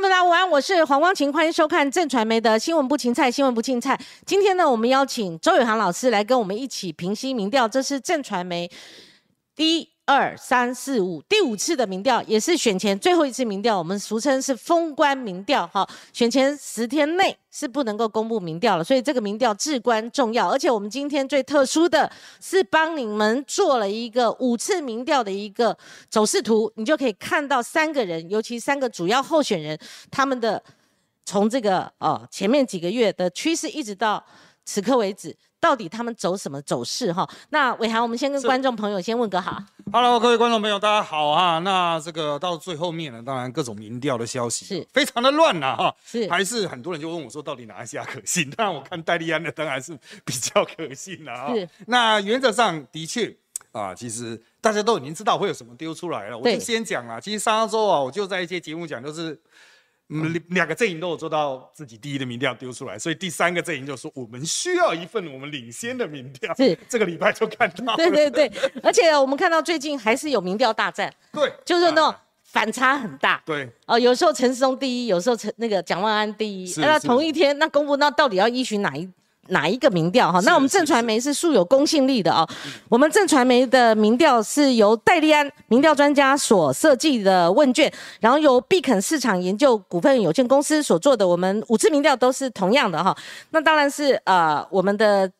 朋友们，大家午安，我是黄光琴，欢迎收看正传媒的新闻不芹菜，新闻不芹菜。今天呢，我们邀请周宇航老师来跟我们一起平息民调，这是正传媒第一。二三四五，第五次的民调也是选前最后一次民调，我们俗称是封关民调。哈，选前十天内是不能够公布民调了，所以这个民调至关重要。而且我们今天最特殊的是帮你们做了一个五次民调的一个走势图，你就可以看到三个人，尤其三个主要候选人他们的从这个哦前面几个月的趋势，一直到此刻为止。到底他们走什么走势哈？那伟涵，我们先跟观众朋友先问个好。Hello，各位观众朋友，大家好啊。那这个到最后面呢，当然各种民调的消息是非常的乱呐哈。是，还是很多人就问我说，到底哪一家可信？当然我看戴利安的当然是比较可信的啊。是。那原则上的确啊，其实大家都已经知道会有什么丢出来了。我就先讲了，其实上周啊，我就在一些节目讲，就是。嗯，两个阵营都有做到自己第一的民调丢出来，所以第三个阵营就说我们需要一份我们领先的民调。是 这个礼拜就看到。对 对对，而且我们看到最近还是有民调大战。对，就是那种反差很大。对。哦，有时候陈世忠第一，有时候陈那个蒋万安第一。那同一天那公布，那到底要依循哪一？哪一个民调哈？那我们正传媒是素有公信力的哦。我们正传媒的民调是由戴利安民调专家所设计的问卷，然后由必肯市场研究股份有限公司所做的。我们五次民调都是同样的哈。那当然是呃我们的。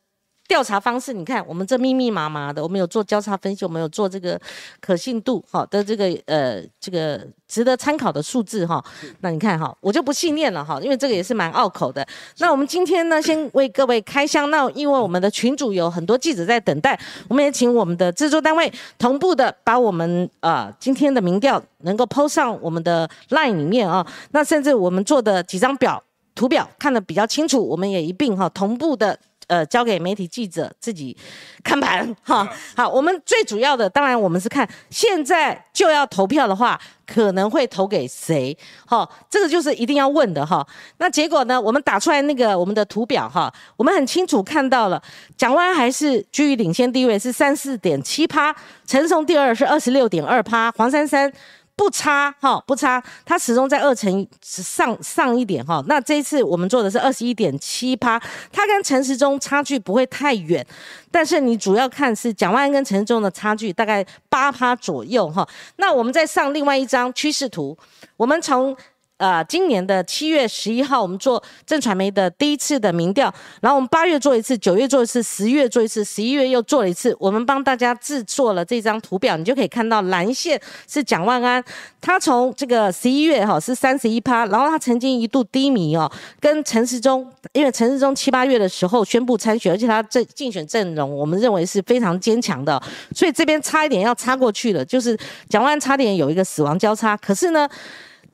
调查方式，你看我们这密密麻麻的，我们有做交叉分析，我们有做这个可信度好的这个呃这个值得参考的数字哈。那你看哈，我就不细念了哈，因为这个也是蛮拗口的。那我们今天呢，先为各位开箱。那因为我们的群主有很多记者在等待，我们也请我们的制作单位同步的把我们呃今天的民调能够 PO 上我们的 LINE 里面啊。那甚至我们做的几张表图表看得比较清楚，我们也一并哈同步的。呃，交给媒体记者自己看盘 哈。好，我们最主要的，当然我们是看现在就要投票的话，可能会投给谁？哈，这个就是一定要问的哈。那结果呢？我们打出来那个我们的图表哈，我们很清楚看到了，蒋万还是居于领先地位，是三四点七趴，陈松第二是二十六点二趴，黄珊珊。不差哈，不差，它始终在二成上上一点哈。那这一次我们做的是二十一点七趴，它跟陈时中差距不会太远，但是你主要看是蒋万安跟陈时中的差距大概八趴左右哈。那我们再上另外一张趋势图，我们从。呃，今年的七月十一号，我们做正传媒的第一次的民调，然后我们八月做一次，九月做一次，十月做一次，十一月又做了一次。我们帮大家制作了这张图表，你就可以看到蓝线是蒋万安，他从这个十一月哈是三十一趴，然后他曾经一度低迷哦，跟陈时中，因为陈时中七八月的时候宣布参选，而且他这竞选阵容我们认为是非常坚强的，所以这边差一点要插过去了，就是蒋万安差点有一个死亡交叉，可是呢。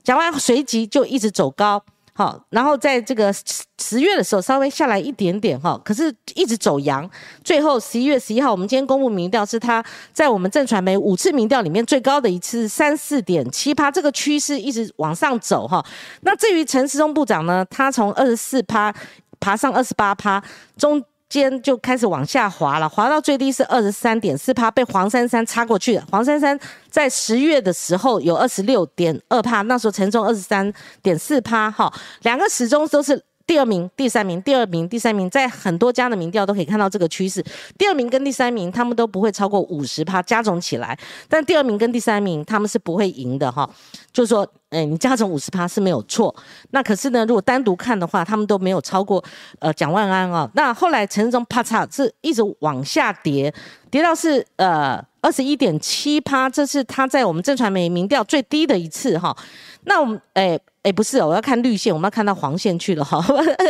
讲完随即就一直走高，好，然后在这个十十月的时候稍微下来一点点，哈，可是一直走阳，最后十一月十一号，我们今天公布民调是他在我们正传媒五次民调里面最高的一次三四点七趴，这个趋势一直往上走，哈。那至于陈时中部长呢，他从二十四趴爬上二十八趴，中。间就开始往下滑了，滑到最低是二十三点四帕，被黄珊珊插过去了。黄珊珊在十月的时候有二十六点二帕，那时候陈忠二十三点四帕，哈，两个始终都是。第二名、第三名、第二名、第三名，在很多家的民调都可以看到这个趋势。第二名跟第三名，他们都不会超过五十趴加总起来。但第二名跟第三名，他们是不会赢的哈。就是说，哎，你加总五十趴是没有错。那可是呢，如果单独看的话，他们都没有超过呃蒋万安啊。那后来陈忠啪嚓是一直往下跌，跌到是呃二十一点七趴，这是他在我们正传媒民调最低的一次哈。那我们哎。哎，不是哦，我要看绿线，我们要看到黄线去了哈，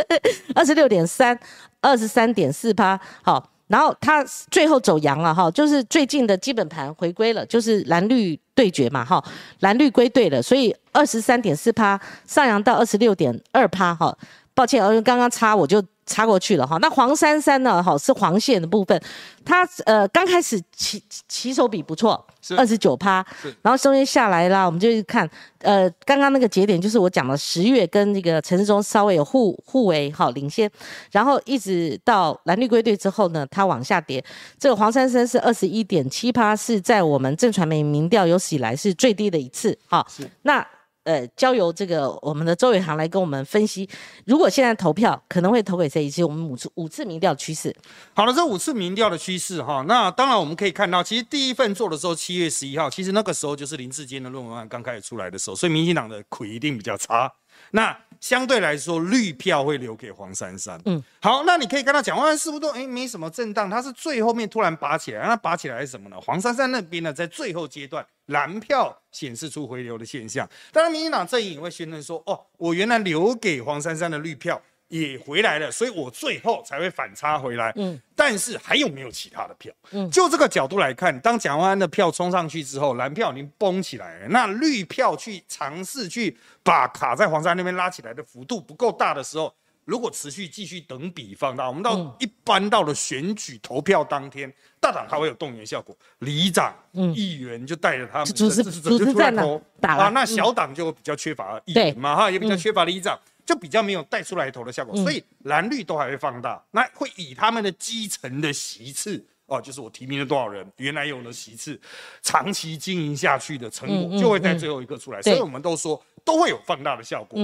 二十六点三，二十三点四八，好，然后它最后走阳了哈，就是最近的基本盘回归了，就是蓝绿对决嘛哈，蓝绿归队了，所以二十三点四趴上扬到二十六点二趴哈，抱歉，因为刚刚插我就。插过去了哈，那黄珊珊呢？哈，是黄线的部分，它呃刚开始起起手比不错，二十九趴，然后中间下来啦，我们就看呃刚刚那个节点，就是我讲的十月跟那个陈志忠稍微有互互为哈领先，然后一直到蓝绿归队之后呢，它往下跌。这个黄珊珊是二十一点七趴，是在我们正传媒民调有史以来是最低的一次哈。那。呃，交由这个我们的周伟航来跟我们分析，如果现在投票可能会投给谁？以及我们五次五次民调趋势。好了，这五次民调的趋势哈，那当然我们可以看到，其实第一份做的时候七月十一号，其实那个时候就是林志坚的论文案刚开始出来的时候，所以民进党的苦一定比较差。那相对来说，绿票会留给黄珊珊。嗯，好，那你可以跟他讲，话，是不是都哎没什么震荡？他是最后面突然拔起来，那拔起来是什么呢？黄珊珊那边呢，在最后阶段蓝票显示出回流的现象。当然，民进党阵营也会宣称说，哦，我原来留给黄珊珊的绿票。也回来了，所以我最后才会反差回来。嗯，但是还有没有其他的票？嗯，就这个角度来看，当蒋万安的票冲上去之后，蓝票已经崩起来了。那绿票去尝试去把卡在黄山那边拉起来的幅度不够大的时候，如果持续继续等比放大，我们到一般到了选举投票当天，大党还会有动员效果，里长、议员就带着他们支持者就出来投啊，那小党就比较缺乏议员嘛哈，也比较缺乏里长。就比较没有带出来头的效果，所以蓝绿都还会放大，那会以他们的基层的席次哦，就是我提名了多少人，原来有的席次，长期经营下去的成果就会在最后一刻出来，所以我们都说都会有放大的效果。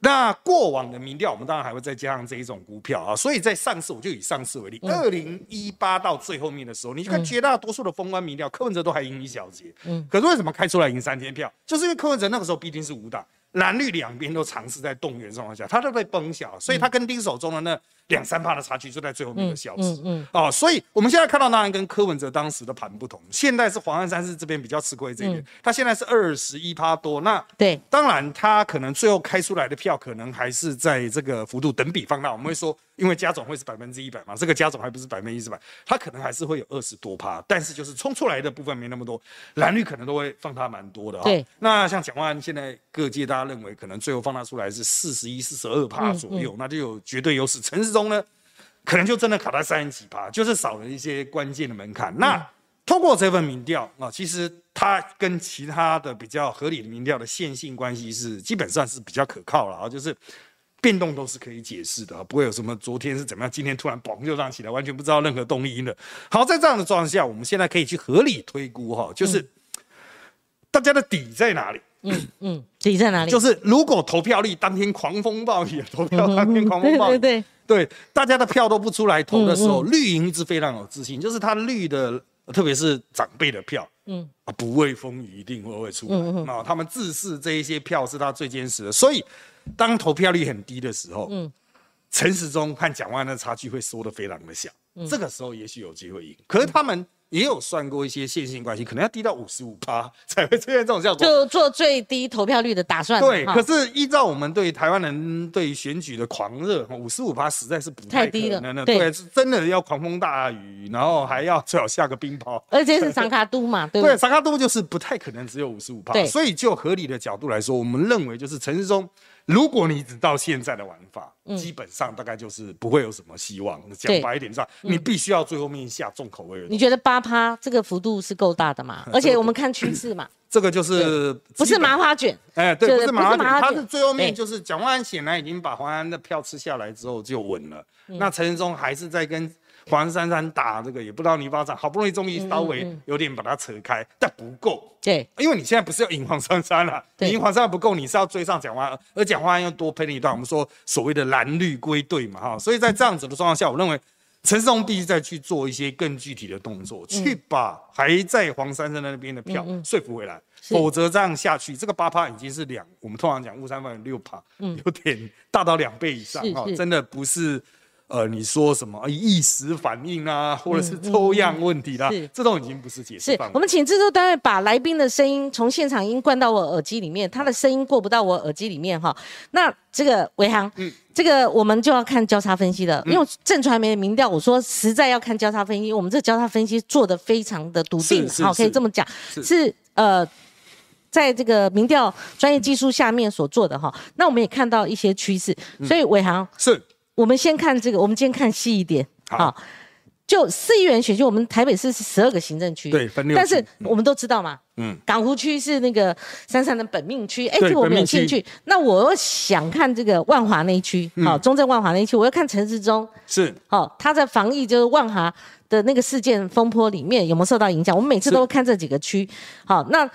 那过往的民调，我们当然还会再加上这一种股票啊，所以在上次我就以上次为例，二零一八到最后面的时候，你看绝大多数的封关民调，柯文哲都还赢一小节，嗯，可是为什么开出来赢三千票？就是因为柯文哲那个时候毕竟是五党。蓝绿两边都尝试在动员状况下，他都被崩小，所以他跟丁守中的那两三趴的差距就在最后面的消失。嗯哦，所以我们现在看到当然跟柯文哲当时的盘不同，现在是黄安山是这边比较吃亏这一点，他现在是二十一趴多。那对，当然他可能最后开出来的票可能还是在这个幅度等比放大，我们会说。因为加总会是百分之一百嘛，这个加总还不是百分之一百，它可能还是会有二十多趴，但是就是冲出来的部分没那么多，蓝绿可能都会放大蛮多的哈。对，那像蒋万安现在各界大家认为可能最后放大出来是四十一、四十二趴左右，那就有绝对优势。陈世忠呢，可能就真的卡在三十几趴，就是少了一些关键的门槛。那通过这份民调啊，其实它跟其他的比较合理的民调的线性关系是基本上是比较可靠了啊，就是。变动都是可以解释的，不会有什么昨天是怎么样，今天突然嘣就涨起来，完全不知道任何动因的。好，在这样的状况下，我们现在可以去合理推估哈，就是大家的底在哪里？嗯嗯，底在哪里？就是如果投票率当天狂风暴雨，投票当天狂风暴雨，对对对，大家的票都不出来投的时候，绿营一直非常有自信，就是他绿的，特别是长辈的票，嗯啊，不畏风雨一定会会出来啊，他们自视这一些票是他最坚实的，所以。当投票率很低的时候，嗯，陈时中和蒋万安的差距会缩得非常的小，这个时候也许有机会赢。可是他们也有算过一些线性关系，可能要低到五十五趴才会出现这种效果。就做最低投票率的打算。对，可是依照我们对台湾人对选举的狂热，五十五趴实在是不太低了。对，是真的要狂风大雨，然后还要最好下个冰雹，而且是长卡都嘛，对对？长卡都就是不太可能只有五十五趴。所以就合理的角度来说，我们认为就是陈时中。如果你只到现在的玩法，基本上大概就是不会有什么希望。讲白一点，上你必须要最后面下重口味。你觉得八趴这个幅度是够大的吗？而且 我们看趋势嘛，这个就是不是麻花卷？哎，对，不是麻花卷，他是最后面就是蒋万安显然已经把黄安的票吃下来之后就稳了。那陈仁忠还是在跟。黄珊珊打这个也不知道泥巴掌，好不容易终于稍微有点把它扯开，但不够。对，因为你现在不是要赢黄珊珊了，赢黄珊珊不够，你是要追上蒋万安，而蒋万安又多喷了一段。我们说所谓的蓝绿归队嘛，哈，所以在这样子的状况下，我认为陈世忠必须再去做一些更具体的动作，去把还在黄珊珊那边的票说服回来，否则这样下去，这个八趴已经是两，我们通常讲雾山万六趴，有点大到两倍以上，哈，真的不是。呃，你说什么一时反应啊，或者是抽样问题啦，这都已经不是解释。是我们请制作单位把来宾的声音从现场音灌到我耳机里面，他的声音过不到我耳机里面哈。那这个伟航，嗯，这个我们就要看交叉分析了，因为正传媒的民调，我说实在要看交叉分析，我们这交叉分析做的非常的笃定，好，可以这么讲，是呃，在这个民调专业技术下面所做的哈。那我们也看到一些趋势，所以伟航是。我们先看这个，我们今天看细一点。好，就四亿元选区，我们台北市是十二个行政区，对，分六。但是我们都知道嘛，嗯，港湖区是那个珊珊的本命区，哎，这个我们有兴趣。那我想看这个万华那一区，好，中正万华那一区，我要看陈时中。是，好，他在防疫就是万华的那个事件风波里面有没有受到影响？我们每次都看这几个区，好，那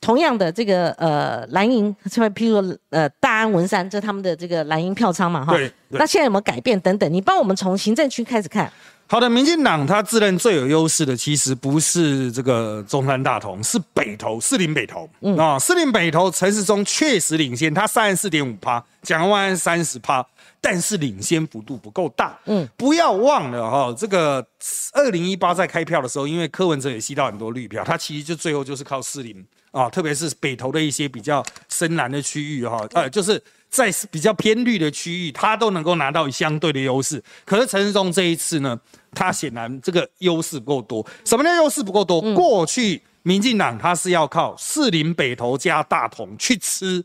同样的这个呃蓝营，譬如呃大安文山，这他们的这个蓝营票仓嘛哈。对。那现在有没有改变等等？你帮我们从行政区开始看。好的，民进党他自认最有优势的，其实不是这个中山大同，是北投四林北投。嗯啊，四林北投陈时中确实领先，他三十四点五趴，蒋万安三十趴，但是领先幅度不够大。嗯，不要忘了哈，这个二零一八在开票的时候，因为柯文哲也吸到很多绿票，他其实就最后就是靠四林啊，特别是北投的一些比较深蓝的区域哈，呃，就是。在比较偏绿的区域，他都能够拿到相对的优势。可是陈世忠这一次呢，他显然这个优势不够多。什么叫优势不够多？过去民进党他是要靠士林北投加大同去吃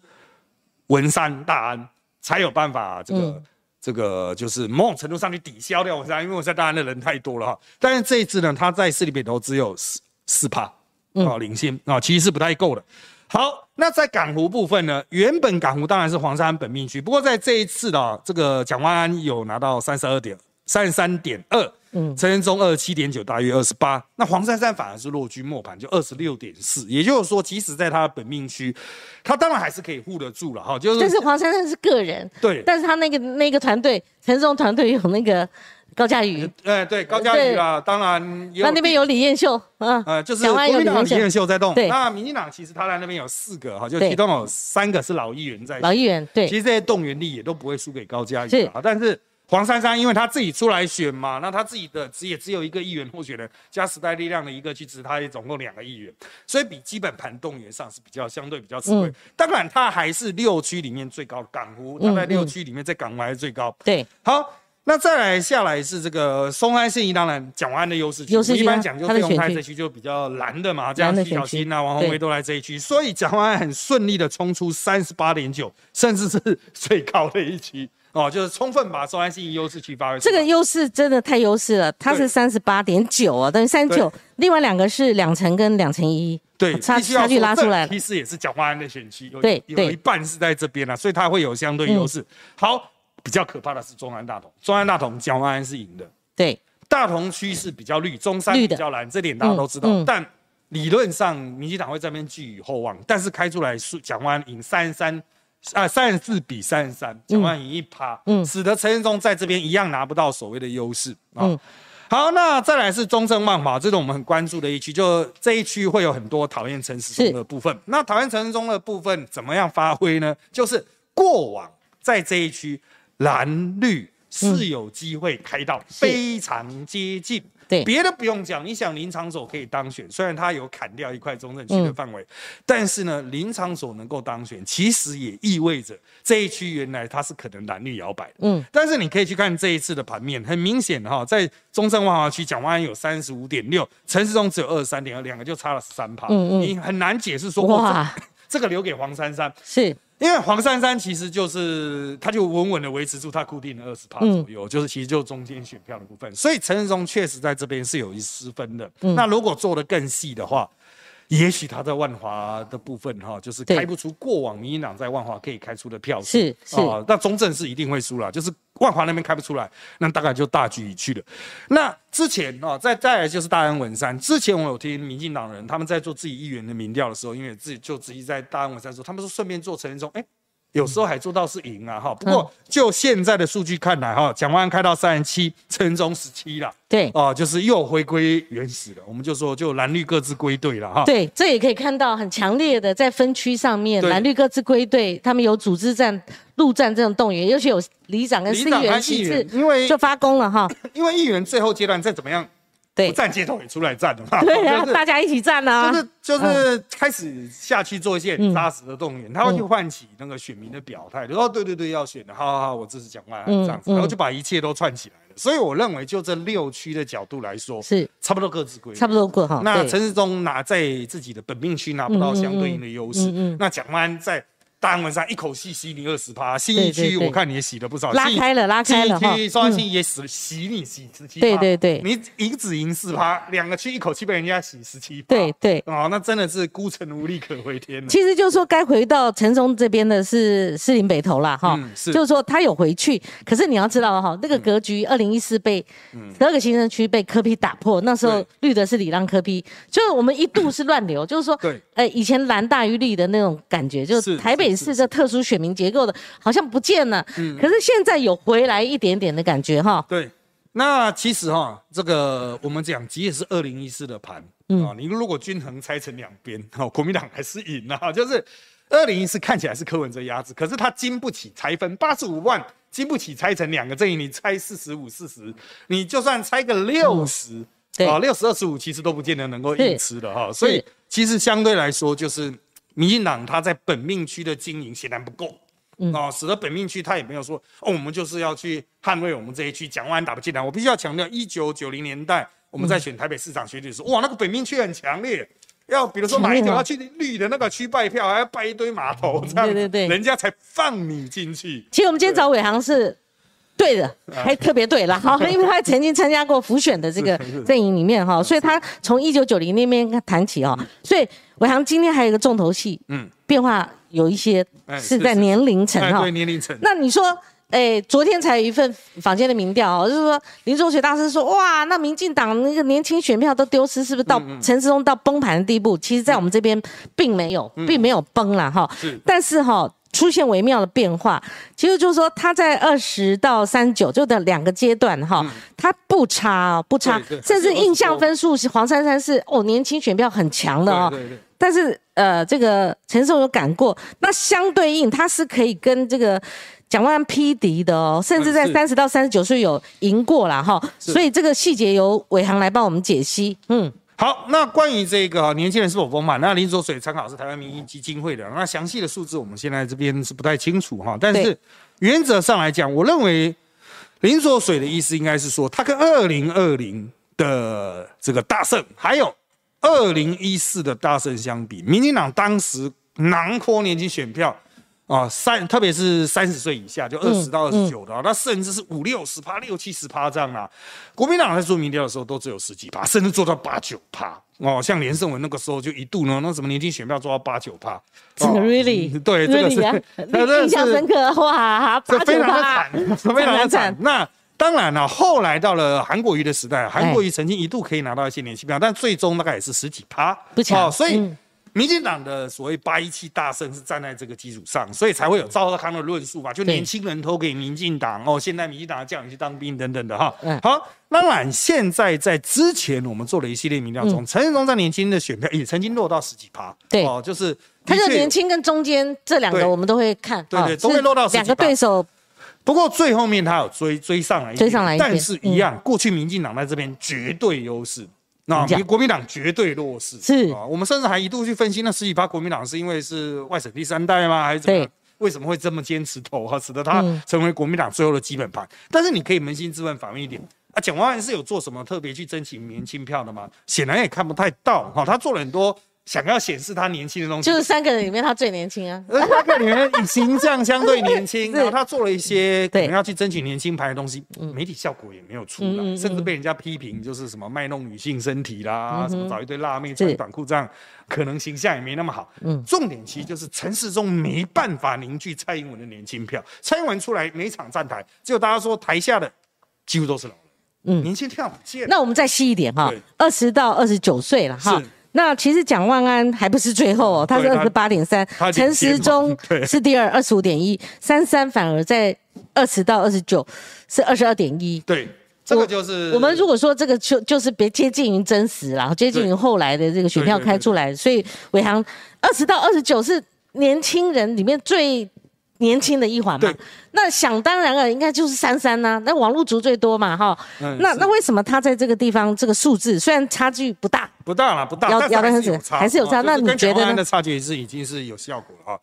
文山大安，才有办法这个这个就是某种程度上去抵消掉文山，因为文山大安的人太多了哈。但是这一次呢，他在士林北投只有四四趴啊领先啊，其实是不太够的。好，那在港湖部分呢？原本港湖当然是黄山本命区，不过在这一次的这个蒋万安有拿到三十二点三十三点二，嗯，陈仁忠二十七点九，大约二十八。那黄珊珊反而是落居末盘，就二十六点四。也就是说，即使在他的本命区，他当然还是可以护得住了哈。就是，但是黄珊珊是个人，对，但是他那个那个团队，陈仁忠团队有那个。高嘉瑜，哎，对，高嘉瑜啊，当然，那那边有李彦秀，嗯，呃，就是国民党李彦秀。在动，那民进党其实他在那边有四个哈，就其中有三个是老议员在，老议员，对，其实这些动员力也都不会输给高嘉瑜啊，但是黄珊珊因为他自己出来选嘛，那他自己的只也只有一个议员候选人，加时代力量的一个去支持他，也总共两个议员，所以比基本盘动员上是比较相对比较吃亏，当然他还是六区里面最高的港湖，他在六区里面在港湖还是最高，对，好。那再来下来是这个松安信义，当然蒋万安的优势区，一般讲就费用派这区就比较蓝的嘛，这样徐小新啊、王宏威都来这一区，所以蒋万安很顺利的冲出三十八点九，甚至是最高的一区。哦，就是充分把松安信义优势区发挥。这个优势真的太优势了，它是三十八点九啊，等于三九，另外两个是两成跟两成一，对，差差距拉出来了，其实也是蒋万安的选区，对，有一半是在这边啊，所以它会有相对优势。好。比较可怕的是中安大同，中安大同蒋万安是赢的。对，大同区是比较绿，中山比较蓝，这点大家都知道。但理论上，民进党会这边寄予厚望，但是开出来是蒋万安赢三十三，啊，三十四比三十三，蒋万安赢一趴，嗯，使得陈建忠在这边一样拿不到所谓的优势。嗯，好，那再来是中正万华，这种我们很关注的一区，就这一区会有很多讨厌陈时中的部分。那讨厌陈时中的部分怎么样发挥呢？就是过往在这一区。蓝绿是有机会开到非常接近，对，别的不用讲。你想林场所可以当选，虽然他有砍掉一块中正区的范围，但是呢，林场所能够当选，其实也意味着这一区原来它是可能蓝绿摇摆的。嗯，但是你可以去看这一次的盘面，很明显哈，在中正万华区，蒋万安有三十五点六，陈世忠只有二十三点二，两个就差了十三趴。嗯嗯，你很难解释说哇，这个留给黄珊珊是。因为黄珊珊其实就是，他就稳稳的维持住他固定的二十趴左右，就是其实就中间选票的部分，所以陈仁忠确实在这边是有一失分的。那如果做的更细的话。也许他在万华的部分哈，就是开不出过往民进党在万华可以开出的票数，是是啊，那中正是一定会输了，就是万华那边开不出来，那大概就大局已去了。那之前啊，再再来就是大安文山，之前我有听民进党人他们在做自己议员的民调的时候，因为自己就自己在大安文山说，他们说顺便做陈建忠，哎。有时候还做到是赢啊，哈。不过就现在的数据看来，哈，蒋万安开到三十七，陈忠十七了。对，哦，就是又回归原始了。我们就说，就蓝绿各自归队了，哈。对，这也可以看到很强烈的在分区上面，蓝绿各自归队，他们有组织战、陆战这种动员，尤其有里长跟市议员因为就发功了，哈。因为议员最后阶段再怎么样。不站街头也出来站了嘛？对啊，大家一起站啊！就是就是开始下去做一些很扎实的动员，他会去唤起那个选民的表态，就说对对对，要选的，好好好，我支持蒋万安这样子，然后就把一切都串起来了。所以我认为，就这六区的角度来说，是差不多各自归，差不多各哈。那陈世忠拿在自己的本命区拿不到相对应的优势，那蒋万安在。大安文山一口气吸你二十趴，新一区我看你也洗了不少，拉开了拉开了哈，双新也洗洗你洗十七对对对，你一只赢四趴，两个区一口气被人家洗十七趴，对对，哦，那真的是孤城无力可回天了。其实就是说该回到陈松这边的是士林北投啦哈，就是说他有回去，可是你要知道哈，那个格局二零一四被十二个行政区被科批打破，那时候绿的是李浪科批，就是我们一度是乱流，就是说，对，呃，以前蓝大于绿的那种感觉，就是台北市这特殊选民结构的，好像不见了，嗯，可是现在有回来一点点的感觉哈。对，那其实哈，这个我们讲，即使是二零一四的盘啊，你如果均衡拆成两边，哈，国民党还是赢了，就是二零一四看起来是柯文哲压制，可是他经不起拆分，八十五万经不起拆成两个阵营，你拆四十五四十，你就算拆个六十。啊，六十二十五其实都不见得能够硬吃的哈，所以其实相对来说，就是民进党他在本命区的经营显然不够，啊，使得本命区他也没有说哦，我们就是要去捍卫我们这一区，蒋万安打不进来。我必须要强调，一九九零年代我们在选台北市长选举时，哇，那个本命区很强烈，要比如说买一条要去绿的那个区拜票，还要拜一堆码头，这样对对对，人家才放你进去。其实我们今天找伟航是。对的，还特别对了哈，因为他曾经参加过浮选的这个阵营里面哈，所以他从一九九零那边谈起哦，所以我想今天还有一个重头戏，嗯，变化有一些是在年龄层哈，对年龄层。那你说，哎，昨天才有一份坊间的民调哦，就是说林中学大师说，哇，那民进党那个年轻选票都丢失，是不是到陈时中到崩盘的地步？其实，在我们这边并没有，并没有崩了哈，是，但是哈。出现微妙的变化，其实就是说他在二十到三十九就的两个阶段哈，他不差不差，甚至印象分数是黄珊珊是哦年轻选票很强的哦，但是呃这个陈胜有赶过，那相对应他是可以跟这个蒋万安匹敌的哦，甚至在三十到三十九岁有赢过了哈，所以这个细节由伟航来帮我们解析，嗯。好，那关于这个年轻人是否丰满，那林卓水参考是台湾民意基金会的，那详细的数字我们现在这边是不太清楚哈。但是原则上来讲，我认为林卓水的意思应该是说，他跟二零二零的这个大胜，还有二零一四的大胜相比，民进党当时囊括年轻选票。啊，三特别是三十岁以下，就二十到二十九的，那甚至是五六十趴、六七十趴这样啦。国民党在做民调的时候，都只有十几趴，甚至做到八九趴。哦，像连胜文那个时候就一度呢，那什么年轻选票做到八九趴。Really？对，这个是，印象深刻哇，八九趴，非常的 惨。那当然了，后来到了韩国瑜的时代，韩国瑜曾经一度可以拿到一些年轻票，但最终大概也是十几趴，不强。所以。民进党的所谓八一七大胜是站在这个基础上，所以才会有赵少康的论述嘛，就年轻人投给民进党哦，现在民进党叫你去当兵等等的哈。好，当然现在在之前我们做了一系列民调中，陈建忠在年轻的选票也曾经落到十几趴，对。哦，就是他就年轻跟中间这两个我们都会看，对对，都会落到两个对手。不过最后面他有追追上来，追上来，但是一样，过去民进党在这边绝对优势。那国民党绝对弱势是啊，我们甚至还一度去分析那十几趴国民党是因为是外省第三代吗，还是怎么？为什么会这么坚持投哈，使得他成为国民党最后的基本盘？但是你可以扪心自问反问一点啊，蒋万安是有做什么特别去争取年轻票的吗？显然也看不太到哈，他做了很多。想要显示他年轻的东西，就是三个人里面他最年轻啊。三个里面形象相对年轻，然后他做了一些可能要去争取年轻牌的东西，媒体效果也没有出来，甚至被人家批评就是什么卖弄女性身体啦，什么找一堆辣妹穿短裤这样，可能形象也没那么好。嗯，重点其实就是陈世忠没办法凝聚蔡英文的年轻票，蔡英文出来每场站台，只有大家说台下的几乎都是老人，嗯，年轻票不见。那我们再细一点哈，二十到二十九岁了哈。那其实蒋万安还不是最后哦，他是二十八点三，陈时中是第二二十五点一，三三反而在二十到二十九是二十二点一。对，这个就是我们如果说这个就就是别接近于真实啦，接近于后来的这个选票开出来，所以伟航二十到二十九是年轻人里面最。年轻的一环嘛，那想当然了，应该就是三三呐。那网络族最多嘛，哈。那那为什么他在这个地方这个数字虽然差距不大，不大了，不大，咬咬的很死，还是有差。那你觉得的差距是已经是有效果了哈。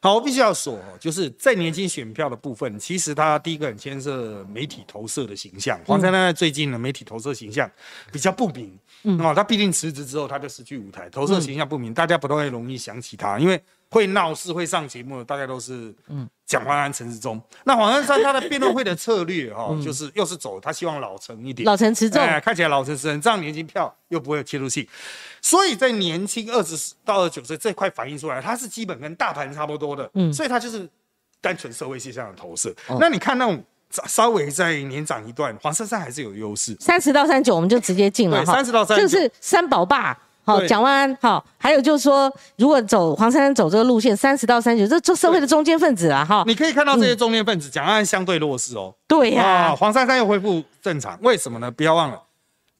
好，我必须要说，就是在年轻选票的部分，其实他第一个很牵涉媒体投射的形象。黄珊珊最近的媒体投射形象比较不明，嗯，哦，他毕竟辞职之后他就失去舞台，投射形象不明，大家不太容易想起他，因为。会闹事、会上节目的，大概都是嗯，蒋万安、陈时中。那黄珊珊他的辩论会的策略哈，就是又是走他希望老成一点，老成持重，看起来老成持重，这样年轻票又不会有切入性。所以在年轻二十到二十九岁这块反映出来，他是基本跟大盘差不多的，嗯，所以他就是单纯社会现象的投射。那你看那种稍微再年长一段，黄珊珊还是有优势。三十到三十九，我们就直接进了哈，三十到三十九，就是三宝爸。好，蒋万安好，还有就是说，如果走黄珊珊走这个路线，三十到三十九，这这社会的中间分子啊，哈，你可以看到这些中间分子，蒋万安相对弱势哦。对呀，黄珊珊又恢复正常，为什么呢？不要忘了，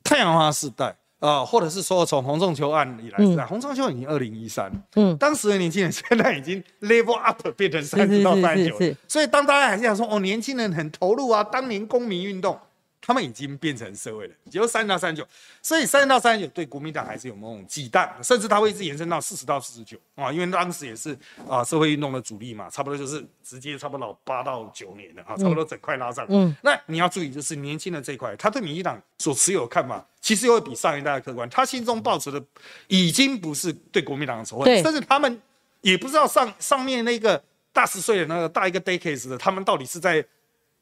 太阳花时代啊，或者是说从洪仲秋案以来，是洪仲秋已经二零一三，嗯，当时的年轻人现在已经 level up 变成三十到三十九，所以当大家还是想说，哦，年轻人很投入啊，当年公民运动。他们已经变成社会了，只有三到三十九，所以三到三十九对国民党还是有某种忌惮，甚至他会一直延伸到四十到四十九啊，因为当时也是啊社会运动的主力嘛，差不多就是直接差不多八到九年的啊，差不多整块拉上。嗯，那你要注意，就是年轻的这一块，他对民进党所持有看法，其实又会比上一代的客观，他心中抱持的已经不是对国民党的仇恨，甚至他们也不知道上上面那个大十岁的那个大一个 decades 的，他们到底是在。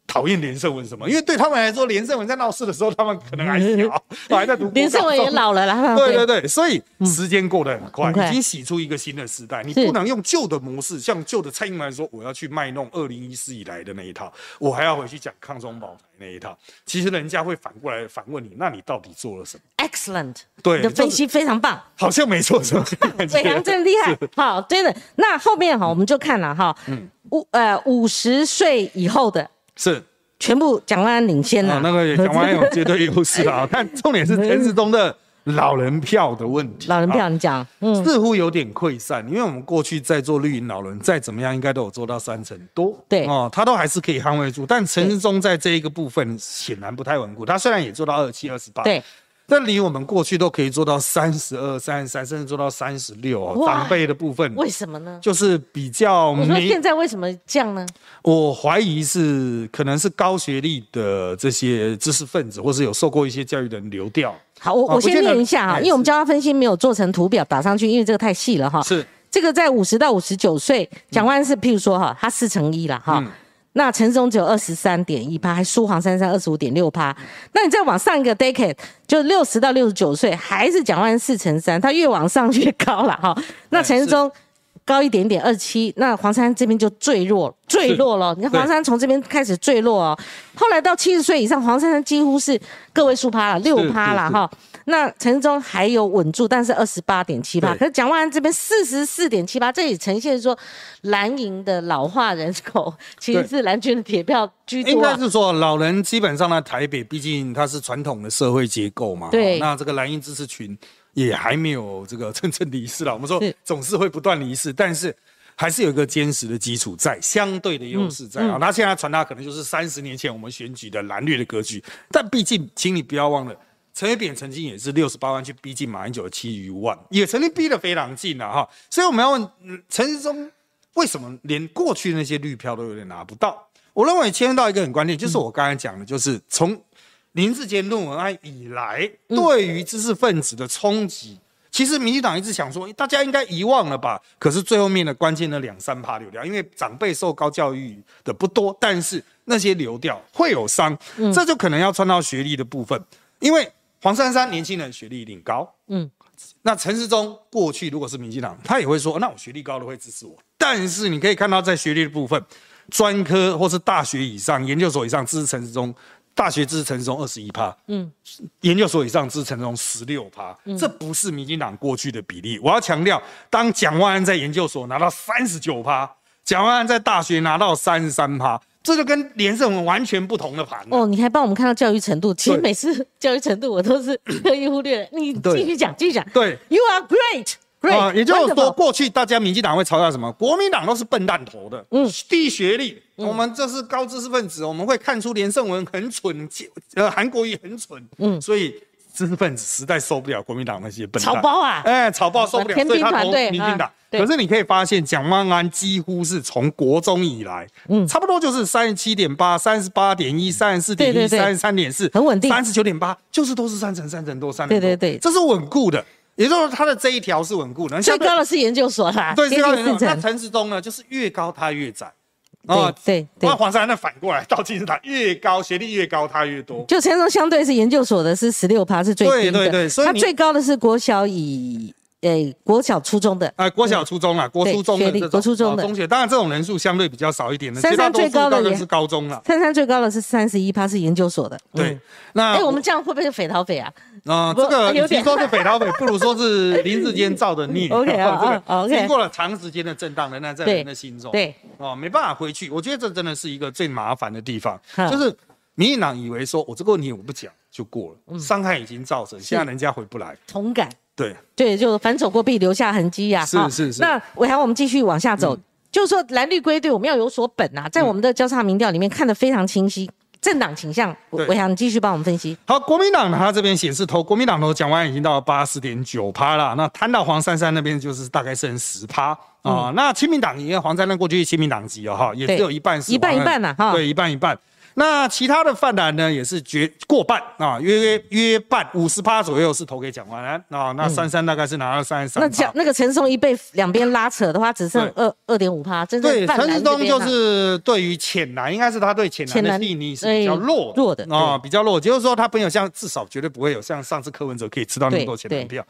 讨厌连胜文什么？因为对他们来说，连胜文在闹事的时候，他们可能还小，还在读。连胜文也老了啦。对对对，所以时间过得很快，已经洗出一个新的时代。你不能用旧的模式，像旧的蔡英文说，我要去卖弄二零一四以来的那一套，我还要回去讲抗中保台那一套。其实人家会反过来反问你，那你到底做了什么？Excellent，对，你的分析非常棒，好像没错，是吧？伟良真厉害。好，真的。那后面哈，我们就看了哈，嗯，五呃五十岁以后的是。全部蒋万安领先了，那个蒋万安有绝对优势啊！但重点是陈时中的老人票的问题。老人票，你讲，嗯，似乎有点溃散，因为我们过去在做绿营老人，再怎么样应该都有做到三成多，对哦，他都还是可以捍卫住。但陈时中在这一个部分显然不太稳固，他虽然也做到二七二十八，对。但离我们过去都可以做到三十二、三十三，甚至做到三十六哦。长辈的部分，为什么呢？就是比较。我说现在为什么这样呢？我怀疑是可能是高学历的这些知识分子，或是有受过一些教育的人流掉。好，我我先念一下哈，因为我们交叉分析没有做成图表打上去，因为这个太细了哈。是这个在五十到五十九岁，蒋万是譬如说哈，他四乘一了哈。那陈松只有二十三点一趴，还输黄珊珊二十五点六趴。那你再往上一个 decade，就六十到六十九岁，还是蒋万四乘三，他越往上越高了哈。那陈松高一点点二七，那黄珊这边就坠落坠落了。你看黄珊从这边开始坠落哦，后来到七十岁以上，黄珊珊几乎是个位数趴了，六趴了哈。那陈忠还有稳住，但是二十八点七八，可是蒋万安这边四十四点七八，这也呈现说蓝营的老化人口其实是蓝军的铁票居多。应该是说老人基本上呢，台北毕竟它是传统的社会结构嘛，对。那这个蓝营支持群也还没有这个真正离世了。我们说总是会不断离世，但是还是有一个坚实的基础在，相对的优势在啊。那现在传达可能就是三十年前我们选举的蓝绿的格局，但毕竟，请你不要忘了。陈水扁曾经也是六十八万去逼近马英九的七余万，也曾经逼得非常近了哈。所以我们要问陈时中，为什么连过去那些绿票都有点拿不到？我认为牵涉到一个很关键，就是我刚才讲的，就是从林志坚论文案以来，对于知识分子的冲击，其实民进党一直想说，大家应该遗忘了吧？可是最后面的关键的两三趴流掉，因为长辈受高教育的不多，但是那些流掉会有伤，这就可能要穿到学历的部分，因为。黄珊珊年轻人学历一定高，嗯，那陈时中过去如果是民进党，他也会说，那我学历高的会支持我。但是你可以看到，在学历的部分，专科或是大学以上、研究所以上支持陈时中，大学支持陈时中二十一趴，嗯，研究所以上支持陈时中十六趴，这不是民进党过去的比例。我要强调，当蒋万安在研究所拿到三十九趴，蒋万安在大学拿到三十三趴。这就跟连胜文完全不同的盘哦！你还帮我们看到教育程度，其实每次教育程度我都是刻意忽略。你继续讲，继续讲。对，You are great, great。啊，也就是说，过去大家民进党会嘲笑什么？国民党都是笨蛋头的，嗯，低学历。我们这是高知识分子，我们会看出连胜文很蠢，呃，韩国瑜很蠢，嗯，所以。知识分子实在受不了国民党那些笨蛋，草包啊！哎，草包受不了，所以他投民进党。可是你可以发现，蒋万安几乎是从国中以来，嗯，差不多就是三十七点八、三十八点一、三十四点一、三十三点四，很稳定。三十九点八就是都是三成、三成多、三成多，对对对，这是稳固的。也也就是说他的这一条是稳固的。最高的是研究所啦，对，最高研究所。那陈时中呢，就是越高它越窄。哦，对对。那黄山那反过来，到金字塔越高，学历越高，它越多。就陈时中相对是研究所的是十六趴是最低的，对对对，所以它最高的是国小以。诶，国小、初中的，哎，国小、初中啊，国初中的国初中的中学，当然这种人数相对比较少一点的。三三最高的是高中了，三三最高的是三十一趴，是研究所的。对，那哎，我们这样会不会是匪逃匪啊？啊，这个与其说是匪逃匪，不如说是林志坚造的孽。OK 啊，OK。经过了长时间的震荡，仍然在人的心中。对，哦，没办法回去。我觉得这真的是一个最麻烦的地方，就是民进党以为说我这个问题我不讲就过了，伤害已经造成，现在人家回不来。同感。对对，就反走过必留下痕迹呀。是是是。那伟航，我们继续往下走，就是说蓝绿归队，我们要有所本啊，在我们的交叉民调里面看得非常清晰，政党倾向。伟航，你继续帮我们分析。好，国民党他这边显示投国民党投蒋万已经到八十点九趴了，那摊到黄珊珊那边就是大概剩十趴啊。那亲民党因为黄珊珊过去是亲民党籍哦哈，也只有一半是一半一半呐哈。对，一半一半。那其他的泛蓝呢，也是绝过半啊，约约约半五十趴左右是投给蒋万安啊。那三三大概是拿了三十三。那蒋那个陈松一被两边拉扯的话，只剩二二点五趴。对，陈时中就是对于浅蓝，应该是他对浅蓝的定义是比较弱弱的啊，比较弱。就是说他没有像至少绝对不会有像上次柯文哲可以吃到那么多浅蓝票。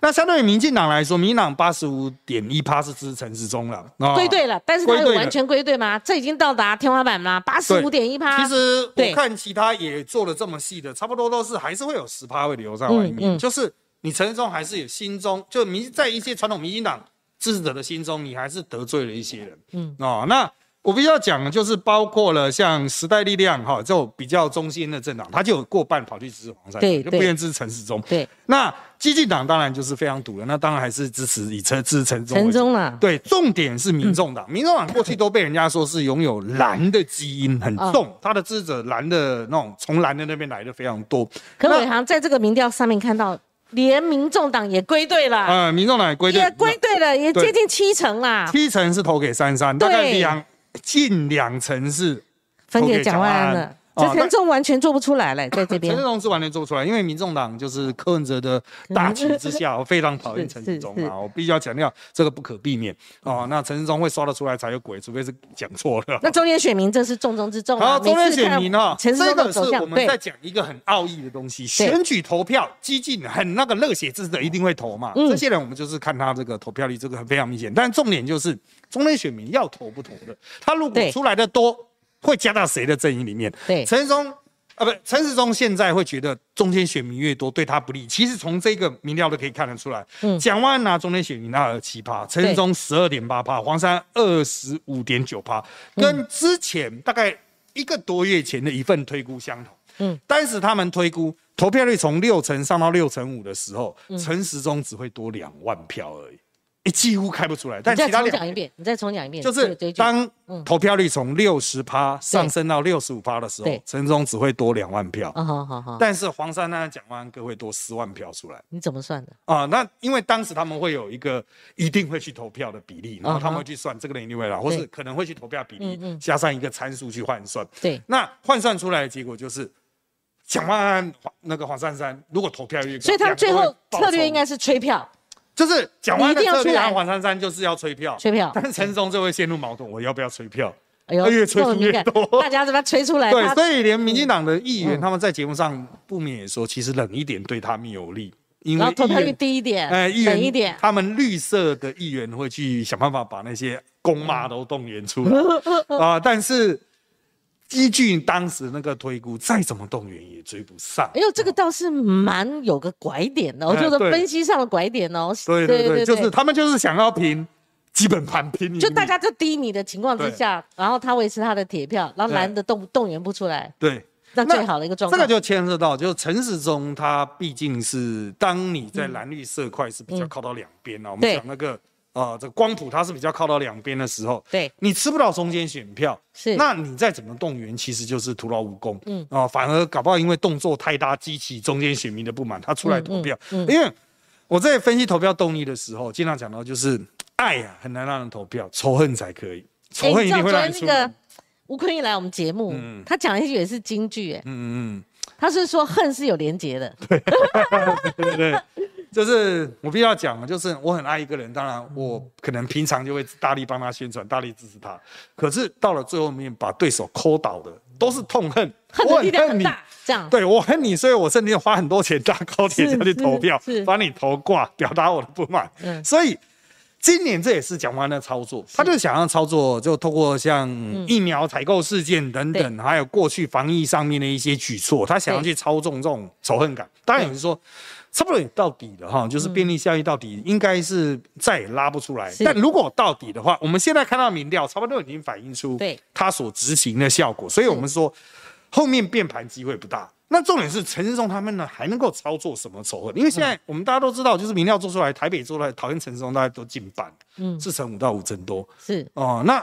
那相对于民进党来说，民进党八十五点一趴是支持陈时中了，归队了。但是他有完全归队吗？这已经到达天花板吗？八十五点一趴。其实我看其他也做的这么细的，差不多都是还是会有十趴会留在外面。就是你陈忠还是有心中，就民在一些传统民进党支持者的心中，你还是得罪了一些人。嗯哦，那。我必须要讲的，就是包括了像时代力量哈，就比较中心的政党，他就有过半跑去支持黄珊珊，就不愿支持陈时中。对，那激进党当然就是非常堵了，那当然还是支持以陈支持陈中。陈中了。对，重点是民众党，民众党过去都被人家说是拥有蓝的基因很重，他的支持者蓝的那种从蓝的那边来的非常多。可伟航在这个民调上面看到，连民众党也归队了。呃，民众党也归队，也归队了，也接近七成啦。七成是投给三三，大概两。近两成是分给蒋万安的。这陈忠完全做不出来嘞，在这边。陈忠是完全做不出来，因为民众党就是柯文哲的大旗之下，我非常讨厌陈世忠啊，我必须要强调这个不可避免哦。那陈世忠会刷得出来才有鬼，除非是讲错了。那中间选民这是重中之重啊。好，中间选民哈，这个是我们在讲一个很奥义的东西。选举投票，激进很那个热血支持者一定会投嘛。这些人我们就是看他这个投票率，这个非常明显。但重点就是中间选民要投不投的，他如果出来的多，会加到谁的阵营里面？对，陈忠。啊，不，陈时中现在会觉得中间选民越多对他不利。其实从这个民调都可以看得出来，蒋万拿中间选民拿了七趴，陈时中十二点八趴，黄山二十五点九趴，跟之前大概一个多月前的一份推估相同。嗯，当时他们推估投票率从六成上到六成五的时候，陈时中只会多两万票而已。几乎开不出来，但其他重讲一遍，你再重讲一遍，就是当投票率从六十趴上升到六十五趴的时候，陈忠只会多两万票。好好好。但是黄珊珊讲完各会多十万票出来。你怎么算的？啊，那因为当时他们会有一个一定会去投票的比例，然后他们会去算这个人一定会来，或是可能会去投票比例，加上一个参数去换算。对。那换算出来的结果就是蒋万安那个黄珊珊如果投票率，所以他们最后策略应该是吹票。就是讲完的策略，黄珊珊就是要吹票，催票。但是陈松就会陷入矛盾，我要不要吹票？哎呦，越催越多，大家怎么吹出来？对，所以连民进党的议员他们在节目上不免也说，其实冷一点对他们有利，因为投票率低一点，哎，冷一点，他们绿色的议员会去想办法把那些公骂都动员出来 啊，但是。依据当时那个推估，再怎么动员也追不上。哎呦，这个倒是蛮有个拐点的，我觉得分析上的拐点哦。对对对，就是他们就是想要拼基本盘拼，就大家就低迷的情况之下，然后他维持他的铁票，然后蓝的动动员不出来。对，那最好的一个状态。这个就牵涉到，就陈时中他毕竟是当你在蓝绿色块是比较靠到两边啊，我们讲那个。啊，这光谱它是比较靠到两边的时候，对，你吃不到中间选票，是，那你再怎么动员，其实就是徒劳无功，嗯，啊，反而搞不好因为动作太大激起中间选民的不满，他出来投票，因为我在分析投票动力的时候，经常讲到就是爱呀很难让人投票，仇恨才可以，仇恨一定会让人出。那个吴坤玉来我们节目，他讲一句也是京剧，哎，嗯嗯嗯，他是说恨是有连结的，对对对。就是我必须要讲就是我很爱一个人，当然我可能平常就会大力帮他宣传，大力支持他。可是到了最后面，把对手抠倒的都是痛恨，我很恨你，这样对我恨你，所以我甚至花很多钱搭高铁下去投票，把你投挂，表达我的不满。嗯，所以今年这也是蒋万的操作，他就想要操作，就透过像疫苗采购事件等等，还有过去防疫上面的一些举措，他想要去操纵这种仇恨感。当然有人说。差不多也到底了哈，就是便利效益到底应该是再也拉不出来。但如果到底的话，我们现在看到民调差不多已经反映出对他所执行的效果，所以我们说后面变盘机会不大。那重点是陈世忠他们呢还能够操作什么仇恨？因为现在我们大家都知道，就是民调做出来，台北做出来讨厌陈世忠大家都近半，嗯，四成五到五成多是哦。那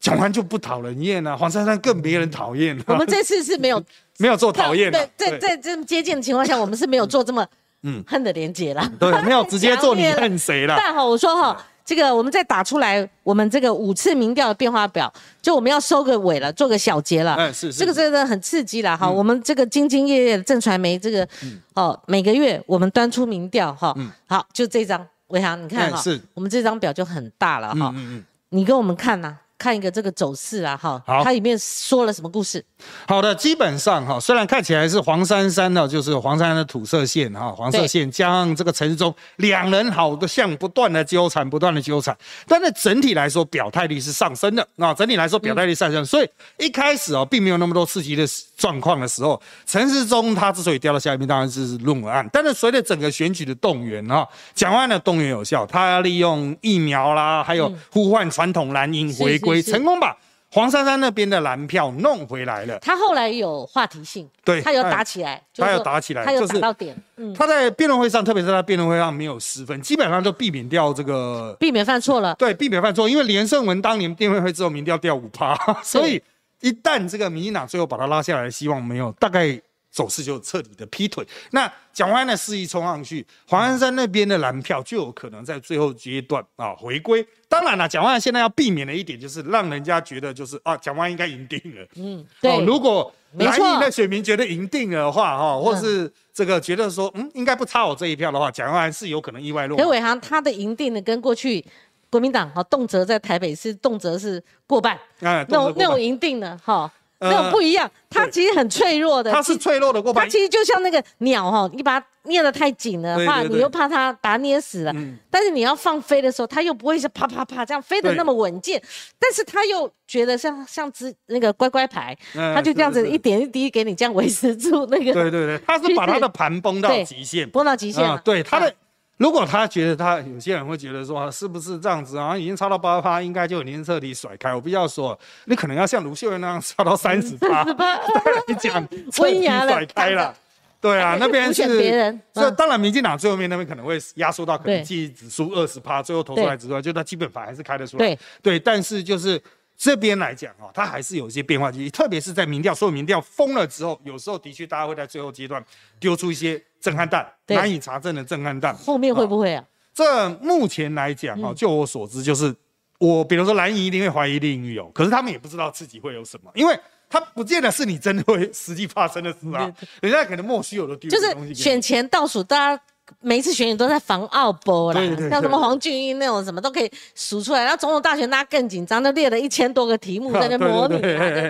讲完就不讨人厌了，黄珊珊更没人讨厌了。我们这次是没有 没有做讨厌，对，在在这么接近的情况下，我们是没有做这么。嗯，恨的连接了，对，没有直接做你恨谁了。但好，我说哈，这个我们再打出来，我们这个五次民调的变化表，就我们要收个尾了，做个小结了。嗯，是是，这个真的很刺激了哈。我们这个兢兢业业的正传媒，这个哦，每个月我们端出民调哈。嗯，好，就这张伟航，你看哈，是，我们这张表就很大了哈。嗯嗯，你给我们看呐。看一个这个走势啊，哈，好，它里面说了什么故事？好的，基本上哈，虽然看起来是黄珊珊呢，就是黄珊珊的土色线哈，黄色线加上这个陈世忠两人好的像不断的纠缠，不断的纠缠，但是整体来说表态率是上升的啊，整体来说表态率上升，所以一开始哦，并没有那么多刺激的状况的时候，陈世忠他之所以掉到下面，当然是论文案，但是随着整个选举的动员啊，蒋万的动员有效，他要利用疫苗啦，还有呼唤传统蓝营回归。成功把黄珊珊那边的蓝票弄回来了。他后来有话题性，对他有打起来，他有打起来，他有打到点。嗯，他在辩论会上，特别是他辩论会上没有失分，基本上就避免掉这个，避免犯错了。对，避免犯错，因为连胜文当年辩论会之后民调掉五趴，所以一旦这个民进党最后把他拉下来，希望没有，大概。走势就彻底的劈腿。那蒋万安的示意冲上去，黄安山那边的蓝票就有可能在最后阶段啊回归。当然了，蒋万安现在要避免的一点就是让人家觉得就是啊，蒋万安应该赢定了。嗯，对。如果蓝营的选民觉得赢定了的话，哈，或是这个觉得说嗯应该不差我这一票的话，蒋万安是有可能意外落。可伟航他的赢定的跟过去国民党哈动辄在台北市动辄是过半，那种那种赢定了哈。那种不一样，它其实很脆弱的。它是脆弱的过它其实就像那个鸟哈，你把它捏得太紧的话，你又怕它把它捏死了。但是你要放飞的时候，它又不会是啪啪啪这样飞得那么稳健。但是它又觉得像像只那个乖乖牌，它就这样子一点一滴给你这样维持住那个。对对对，它是把它的盘绷到极限，绷到极限。对它的。如果他觉得他有些人会觉得说是不是这样子啊，已经超到八趴，应该就已经彻底甩开。我必须要说，你可能要像卢秀燕那样超到 三十趴，你讲彻底甩开了。对啊，那边是别人。所以当然，民进党最后面那边可能会压缩到可能记忆指数二十趴，最后投出来之后，就他基本盘还是开得出来。对对，但是就是这边来讲哈，它还是有一些变化机特别是在民调所有民调封了之后，有时候的确大家会在最后阶段丢出一些。震撼弹，难以查证的震撼弹，后面会不会啊？这目前来讲，哈，就我所知，就是我，比如说蓝营一定会怀疑另一有，可是他们也不知道自己会有什么，因为他不见得是你真的会实际发生的事啊，人家可能莫须有的丢就是选前倒数，大家。每一次选举都在防奥博啦，像什么黄俊英那种什么都可以数出来。然后总统大选大家更紧张，都列了一千多个题目 在那模拟，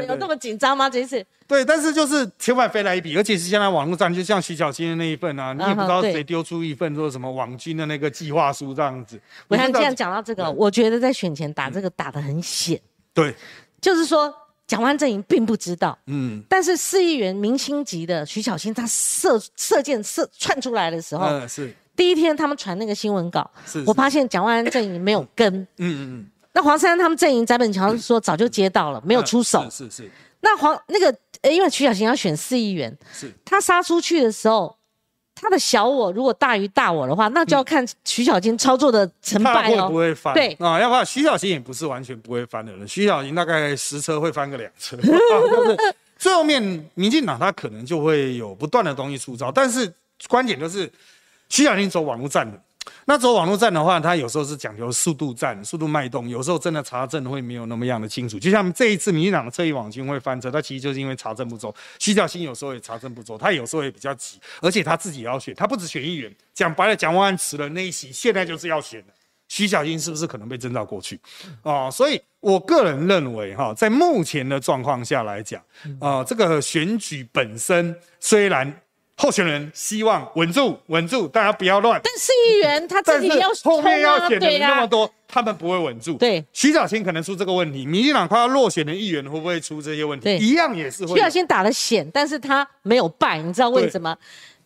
有那么紧张吗？这次？对，但是就是千万飞来一笔，而且是现在网络上，就像徐小新的那一份啊，你也不知道谁丢出一份说什么网军的那个计划书这样子。我看这样讲到这个，我觉得在选前打这个打的很险。对，就是说。蒋万阵营并不知道，嗯，但是四议员明星级的徐小新，他射射箭射窜出来的时候，嗯，是。第一天他们传那个新闻稿，是，我发现蒋万安阵营没有跟，嗯嗯嗯，那黄珊珊他们阵营翟本桥说早就接到了，没有出手，是是，那黄那个，因为徐小新要选四议员，是，他杀出去的时候。他的小我如果大于大我的话，那就要看徐小菁操作的成败哦。会不会翻？对啊，要不然徐小菁也不是完全不会翻的人。徐小菁大概十车会翻个两车，就是最后面民进党他可能就会有不断的东西出招。但是关键就是徐小菁走网络战的，那走网络战的话，它有时候是讲究速度战、速度脉动，有时候真的查证会没有那么样的清楚。就像这一次民进党的侧翼网军会翻车，他其实就是因为查证不周。徐小新有时候也查证不周，他有时候也比较急，而且他自己也要选，他不止选议员，讲白了，蒋万安辞了那一席，现在就是要选。徐小新是不是可能被征召过去？哦，所以我个人认为，哈，在目前的状况下来讲，啊，这个选举本身虽然。候选人希望稳住，稳住，大家不要乱。但是议员他自己要后面要选的人那么多，他们不会稳住。对，徐小清可能出这个问题，民进党快要落选的议员会不会出这些问题？对，一样也是会。徐小清打了险，但是他没有败，你知道为什么？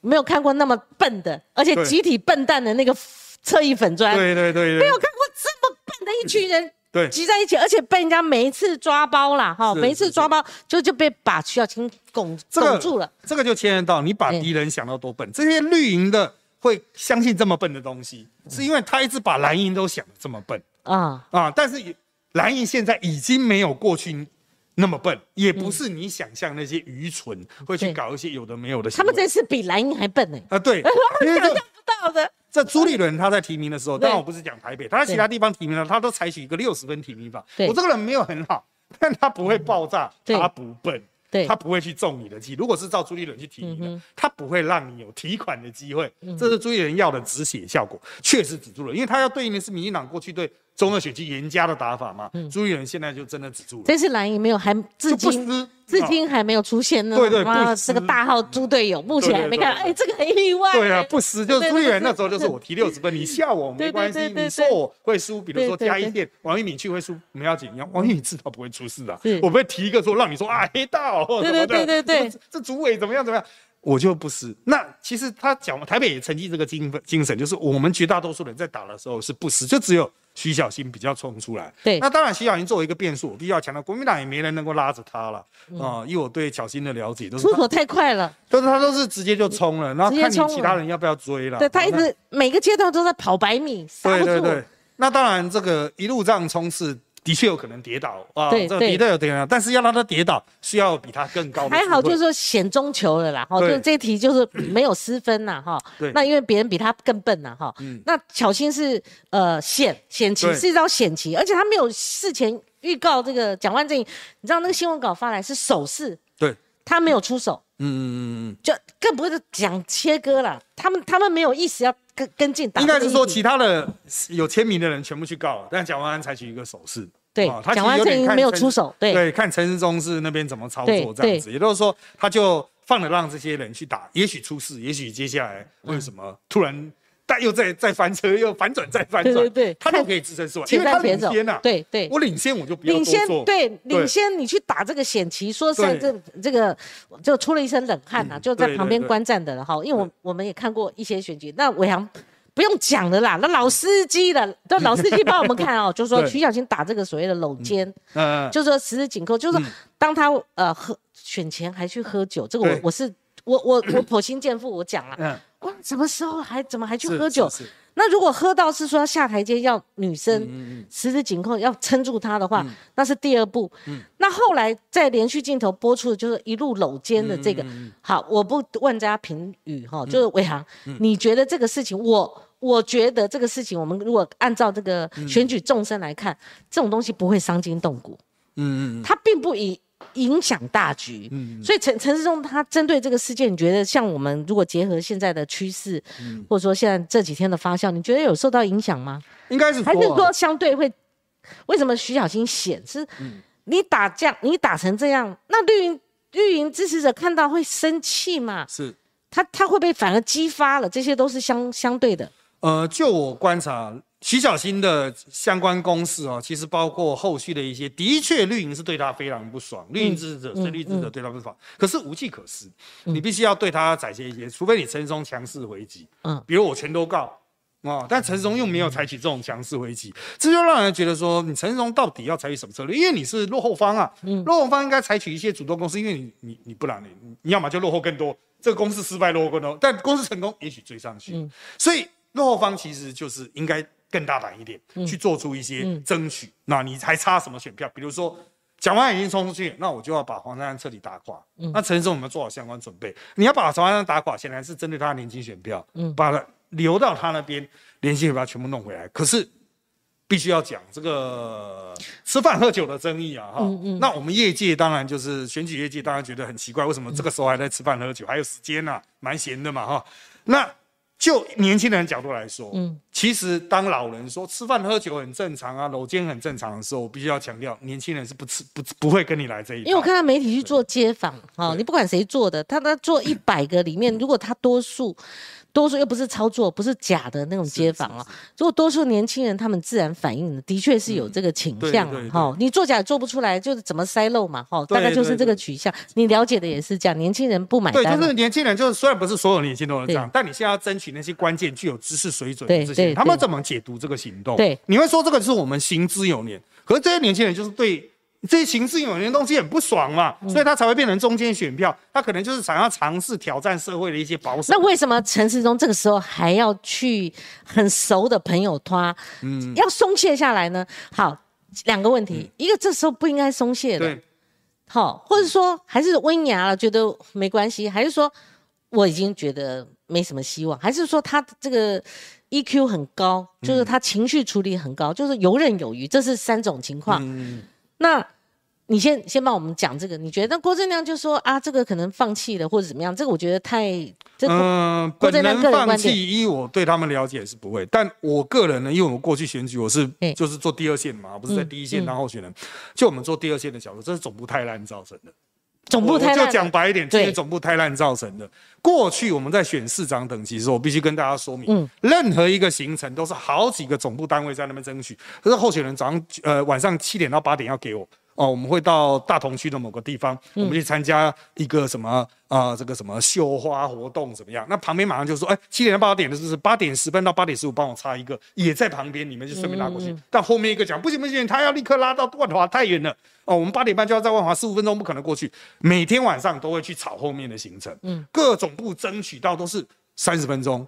没有看过那么笨的，而且集体笨蛋的那个侧翼粉砖。对对对，没有看过这么笨的一群人。对，集在一起，而且被人家每一次抓包了哈，每一次抓包就就被把徐小青拱拱住了。这个就牵连到你把敌人想到多笨，这些绿营的会相信这么笨的东西，是因为他一直把蓝营都想的这么笨啊啊！但是蓝营现在已经没有过去那么笨，也不是你想象那些愚蠢会去搞一些有的没有的。他们这次比蓝营还笨呢啊！对，到的。这朱立伦他在提名的时候，当然我不是讲台北，他在其他地方提名了，他都采取一个六十分提名法。我这个人没有很好，但他不会爆炸，他不笨，他不会去中你的计。如果是照朱立伦去提名的，他不会让你有提款的机会。这是朱立伦要的止血效果，确实止住了，因为他要对应的是民进党过去对。中二选区严加的打法嘛，朱立伦现在就真的止住了。这次蓝营没有，还至今至今还没有出现呢。对对，这个大号猪队友目前还没看。哎，这个很意外。对啊，不失就是朱立伦那时候就是我提六十分，你笑我 没关系，你说我会输，比如说加一点，王一敏去会输，没要紧，王一敏至少不会出事的。我不会提一个说让你说啊黑道或者什么的。对对对对，这主委怎么样怎么样？我就不失。那其实他讲台北也承继这个精精神，就是我们绝大多数人在打的时候是不失，就只有。徐小新比较冲出来，对，那当然徐小新作为一个变数，我必须要强调，国民党也没人能够拉着他了啊。以我对小新的了解，都是出手太快了，都是他都是直接就冲了，然后看你其他人要不要追了。对他一直每个阶段都在跑百米，对对对。那当然这个一路这样冲刺。的确有可能跌倒啊，这个的确有跌倒，但是要让他跌倒，需要比他更高。还好，就是说险中求了啦，哈，就是这题就是没有失分呐，哈。对。那因为别人比他更笨呐，哈。嗯。那巧心是呃险险棋是一招险棋，而且他没有事前预告这个蒋万正，你知道那个新闻稿发来是手势，对，他没有出手，嗯嗯嗯嗯，就更不是讲切割了，他们他们没有意思要。跟跟进，应该是说其他的有签名的人全部去告了，但蒋万安采取一个手势，对，蒋万安没有出手，对，对，看陈世忠是那边怎么操作这样子，也就是说他就放了让这些人去打，也许出事，也许接下来为什么突然。但又在再翻车，又反转再翻转，对对对，他都可以支撑住，因为他领先呐，对对，我领先我就不要领先，对领先你去打这个险棋，说实在这这个就出了一身冷汗呐，就在旁边观战的了哈，因为我我们也看过一些选举，那伟航不用讲的啦，那老司机的，都老司机帮我们看哦，就是说 徐小青打这个所谓的搂肩，嗯，就是说十指紧扣，就是当他呃喝选前还去喝酒，这个我我是。我我我剖心见父，我讲了，哇，什么时候还怎么还去喝酒？那如果喝到是说下台阶要女生十指紧扣要撑住他的话，那是第二步。那后来在连续镜头播出的就是一路搂肩的这个。好，我不问大家评语哈，就是伟航，你觉得这个事情，我我觉得这个事情，我们如果按照这个选举众生来看，这种东西不会伤筋动骨。嗯嗯，它并不以。影响大局，嗯所以陈陈世忠他针对这个事件，你觉得像我们如果结合现在的趋势，或者说现在这几天的发酵，你觉得有受到影响吗？应该是还是说相对会？为什么徐小新显是？你打这样，你打成这样，那绿营绿营支持者看到会生气吗？是，他他会被反而激发了？这些都是相相对的。呃，就我观察。徐小新的相关公司啊，其实包括后续的一些，的确绿营是对他非常不爽，绿营支持者、是绿支持者对他不爽。可是无计可施，你必须要对他展现一些，除非你陈松强势回击，嗯，比如我全都告啊，但陈松又没有采取这种强势回击，这就让人觉得说，你陈松到底要采取什么策略？因为你是落后方啊，落后方应该采取一些主动攻势，因为你你你不然你你要么就落后更多，这个公司失败落后更多，但公司成功也许追上去，所以落后方其实就是应该。更大胆一点，去做出一些争取。那你还差什么选票？比如说，蒋万安已经冲出去，那我就要把黄珊珊彻底打垮。那陈生我们做好相关准备。你要把黄珊珊打垮，显然是针对他的年轻选票，把他留到他那边，联系会把它全部弄回来。可是必须要讲这个吃饭喝酒的争议啊，哈，那我们业界当然就是选举业界，当然觉得很奇怪，为什么这个时候还在吃饭喝酒，还有时间呢？蛮闲的嘛，哈，那。就年轻人角度来说，嗯，其实当老人说吃饭喝酒很正常啊，搂肩很正常的时候，我必须要强调，年轻人是不吃不不会跟你来这一。因为我看到媒体去做街访，哈，你不管谁做的，他他做一百个里面，如果他多数。多数又不是操作，不是假的那种街访啊。如果多数年轻人他们自然反应的，的确是有这个倾向哈。你作假也做不出来，就是怎么塞漏嘛哈。大概就是这个取向。你了解的也是这样，年轻人不买单。对，就是年轻人，就是虽然不是所有年轻人都这样，但你现在要争取那些关键具有知识水准的这些，他们怎么解读这个行动？对，你会说这个是我们行之有年，可是这些年轻人就是对。这些形式有些东西很不爽嘛，所以他才会变成中间选票。他可能就是想要尝试挑战社会的一些保守。那为什么陈世忠这个时候还要去很熟的朋友他，嗯，要松懈下来呢？好，两个问题，一个这时候不应该松懈的，好，或者说还是温牙了，觉得没关系，还是说我已经觉得没什么希望，还是说他这个 EQ 很高，就是他情绪处理很高，就是游刃有余，这是三种情况。那，你先先帮我们讲这个，你觉得那郭正亮就说啊，这个可能放弃了或者怎么样？这个我觉得太……嗯，本人放弃，依我对他们了解是不会，但我个人呢，因为我过去选举我是就是做第二线嘛，不是在第一线当候选人，就我们做第二线的角度，这是总部太烂造成的。总部太烂，就讲白一点，就是总部太烂造成的。过去我们在选市长等级的时候，我必须跟大家说明，任何一个行程都是好几个总部单位在那边争取。可是候选人早上呃晚上七点到八点要给我。哦，我们会到大同区的某个地方，我们去参加一个什么啊，这个什么绣花活动怎么样？那旁边马上就说，哎，七点到八点的就是八点十分到八点十五，帮我插一个，也在旁边，你们就顺便拉过去。但后面一个讲不行不行，他要立刻拉到万华太远了。哦，我们八点半就要在万华，十五分钟不可能过去。每天晚上都会去炒后面的行程，嗯，各总部争取到都是三十分钟，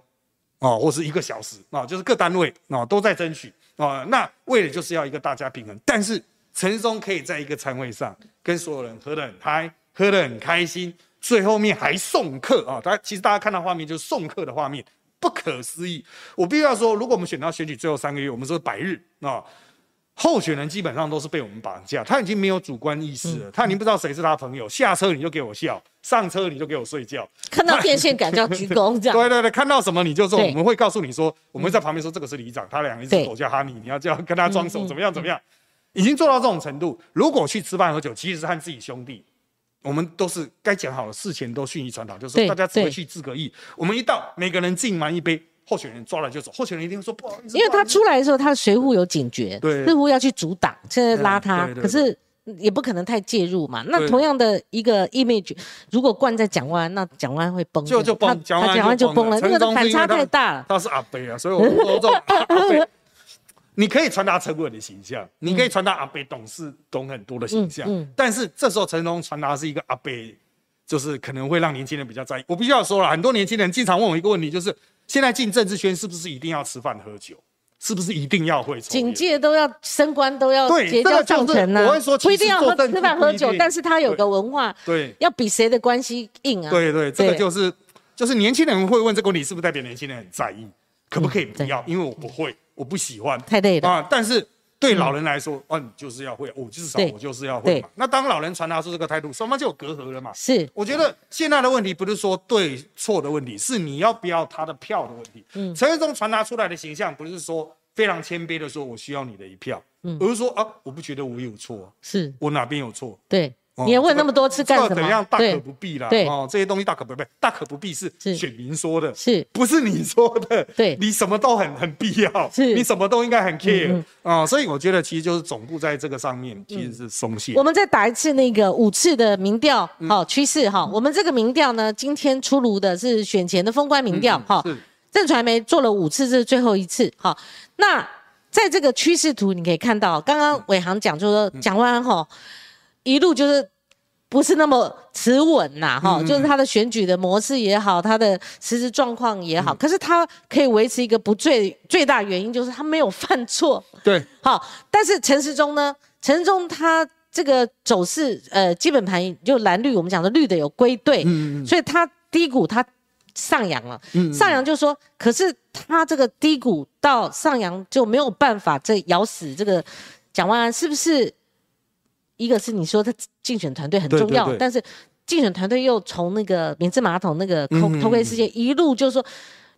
哦，或是一个小时，啊，就是各单位啊都在争取啊。那为了就是要一个大家平衡，但是。陈松可以在一个餐会上跟所有人喝得很嗨，喝得很开心，最后面还送客啊！大家其实大家看到画面就是送客的画面，不可思议。我必须要说，如果我们选到选举最后三个月，我们说百日啊，候选人基本上都是被我们绑架，他已经没有主观意识了，他已经不知道谁是他朋友。下车你就给我笑，上车你就给我睡觉，看到电线杆就要鞠躬，这样。对对对，看到什么你就说，我们会告诉你说，我们在旁边说这个是里长，他两一只狗叫哈尼，你要叫跟他装手怎么样怎么样。已经做到这种程度，如果去吃饭喝酒，其实是和自己兄弟，我们都是该讲好了，事前都讯息传达，就是大家只会去自个意。我们一到，每个人敬完一杯，候选人抓了就走，候选人一定说不好意思。因为他出来的时候，他的随扈有警觉，对，随扈要去阻挡，现在拉他，可是也不可能太介入嘛。那同样的一个 image，如果灌在蒋万安，那蒋万安会崩，就就崩，蒋万安就崩了，那个反差太大了。他是阿北啊，所以我说这阿北。你可以传达陈伟的形象，你可以传达阿北懂事懂很多的形象，但是这时候陈龙传达是一个阿北，就是可能会让年轻人比较在意。我必须要说了，很多年轻人经常问我一个问题，就是现在进政治圈是不是一定要吃饭喝酒，是不是一定要会警戒都要升官都要结交上层呢？我会说不一定要喝吃饭喝酒，但是他有个文化，对，要比谁的关系硬啊？对对，这个就是就是年轻人会问这个问题，是不是代表年轻人很在意？可不可以不要？因为我不会。我不喜欢太累了啊！但是对老人来说，哦，你就是要会，我至少我就是要会嘛。那当老人传达出这个态度，双方就有隔阂了嘛？是，我觉得现在的问题不是说对错的问题，是你要不要他的票的问题。嗯，陈世忠传达出来的形象不是说非常谦卑的说，我需要你的一票，嗯，而是说啊，我不觉得我有错，是我哪边有错？对。你要问那么多次干什么？怎样大可不必啦。对哦，这些东西大可不必，大可不必是选民说的，是不是你说的？对，你什么都很很必要，是你什么都应该很 care 啊。所以我觉得其实就是总部在这个上面其实是松懈。我们再打一次那个五次的民调，好趋势哈。我们这个民调呢，今天出炉的是选前的封关民调哈。正传媒做了五次，这是最后一次哈。那在这个趋势图你可以看到，刚刚伟航讲就说蒋万安哈。一路就是不是那么持稳呐，哈，就是他的选举的模式也好，他的实质状况也好，可是他可以维持一个不最最大原因就是他没有犯错，对，好，但是陈时中呢，陈时中他这个走势，呃，基本盘就蓝绿，我们讲的绿的有归队，嗯嗯，所以他低谷他上扬了。上扬就说，可是他这个低谷到上扬就没有办法再咬死这个蒋万安，是不是？一个是你说他竞选团队很重要，但是竞选团队又从那个免治马桶那个偷偷窥事件一路就是说。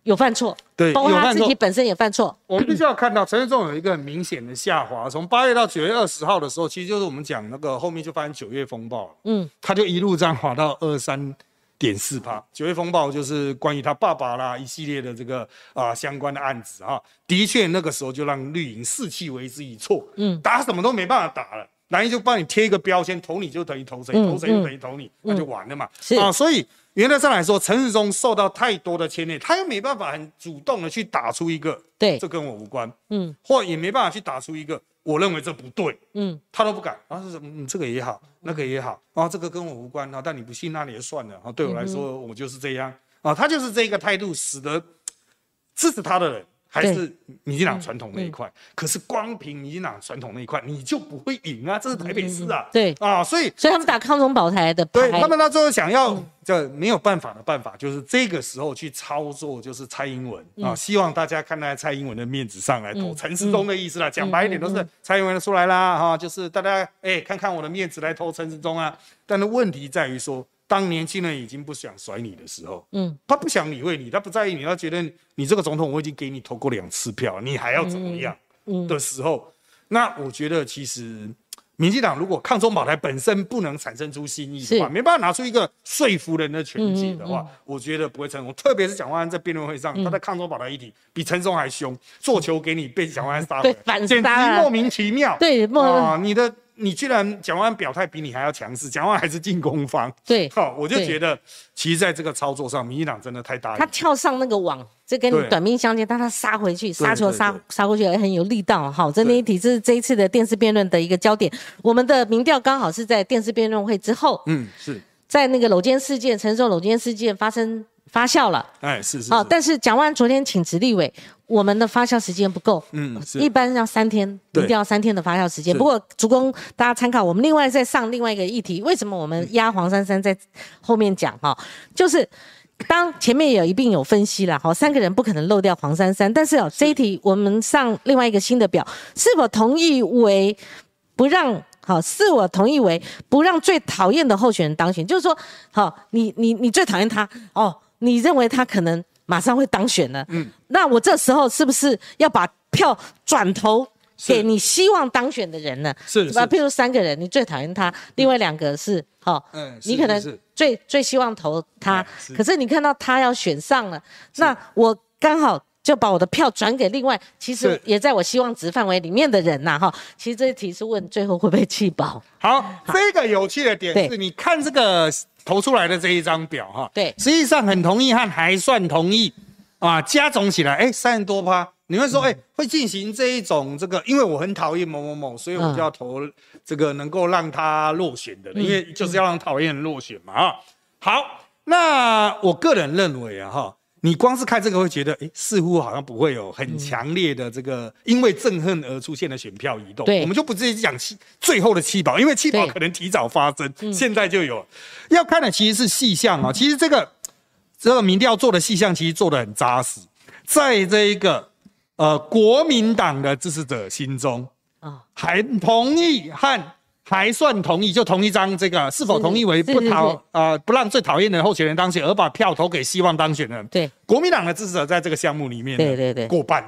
有犯错，对，包括他自己本身也犯错。我们必须要看到陈世忠有一个很明显的下滑，从八月到九月二十号的时候，其实就是我们讲那个后面就发生九月风暴了。嗯，他就一路这样滑到二三点四趴。九月风暴就是关于他爸爸啦一系列的这个啊相关的案子啊，的确那个时候就让绿营士气为之一挫。嗯，打什么都没办法打了，蓝营就帮你贴一个标签，投你就等于投谁，投谁就等于投你，那就完了嘛。是啊，所以。原则上来说，陈世忠受到太多的牵连，他又没办法很主动的去打出一个，对，这跟我无关，嗯，或也没办法去打出一个，我认为这不对，嗯，他都不敢，然后是什么，嗯，这个也好，那个也好，啊，这个跟我无关啊，但你不信那也就算了，啊，对我来说，我就是这样，啊，他就是这个态度，使得支持他的人。还是民进党传统那一块，可是光凭民进党传统那一块，你就不会赢啊！这是台北市啊，对。啊，所以所以他们打康中保台的，对他们到最后想要这没有办法的办法，就是这个时候去操作，就是蔡英文啊，希望大家看在蔡英文的面子上来投陈时中的意思啦，讲白一点都是蔡英文出来啦，哈，就是大家哎看看我的面子来投陈时中啊，但是问题在于说。当年轻人已经不想甩你的时候，嗯，他不想理会你，他不在意你，他觉得你这个总统我已经给你投过两次票，你还要怎么样？嗯的时候，那我觉得其实民进党如果抗中保台本身不能产生出新意的话，没办法拿出一个说服人的权利的话，我觉得不会成功。特别是蒋万安在辩论会上，他在抗中保台议题比陈松还凶，做球给你被蒋万安杀回来，简直莫名其妙。对，啊，你的。你居然蒋万表态比你还要强势，蒋万还是进攻方。对，好，我就觉得，其实在这个操作上，民进党真的太大。他跳上那个网，这跟你短兵相接，但他杀回去，杀球杀杀过去也很有力道。好，这那一题是这一次的电视辩论的一个焦点。我们的民调刚好是在电视辩论会之后，嗯，是在那个搂肩事件、承受搂肩事件发生。发酵了，哎，是是。好，但是蒋万昨天请辞立委，我们的发酵时间不够，嗯，一般要三天，一定要三天的发酵时间。不过，主公大家参考，我们另外再上另外一个议题，为什么我们压黄珊珊在后面讲哈？就是当前面有一并有分析了，好，三个人不可能漏掉黄珊珊，但是哦，这一题我们上另外一个新的表，是否同意为不让？好，是我同意为不让最讨厌的候选人当选，就是说，好，你你你最讨厌他哦。你认为他可能马上会当选了？嗯，那我这时候是不是要把票转投给你希望当选的人呢？是，吧？譬如三个人，你最讨厌他，另外两个是，好，嗯，你可能最最希望投他，可是你看到他要选上了，那我刚好就把我的票转给另外，其实也在我希望值范围里面的人呐，哈。其实这一题是问最后会不会弃保？好，这个有趣的点是，你看这个。投出来的这一张表哈，对，实际上很同意和还算同意，啊，加总起来，哎，三十多趴。你会说，哎，会进行这一种这个，因为我很讨厌某某某，所以我就要投这个能够让他落选的，因为就是要让讨厌人落选嘛，啊。好，那我个人认为啊，哈。你光是看这个会觉得，哎，似乎好像不会有很强烈的这个因为憎恨而出现的选票移动。对，我们就不直接讲七最后的七保，因为七保可能提早发生，现在就有。要看的其实是细项啊，其实这个这个民调做的细项其实做的很扎实，在这一个呃国民党的支持者心中啊，还同意和。还算同意，就同一张这个是否同意为不讨啊不让最讨厌的候选人当选，而把票投给希望当选的。对，国民党的支持者在这个项目里面，对对对，过半。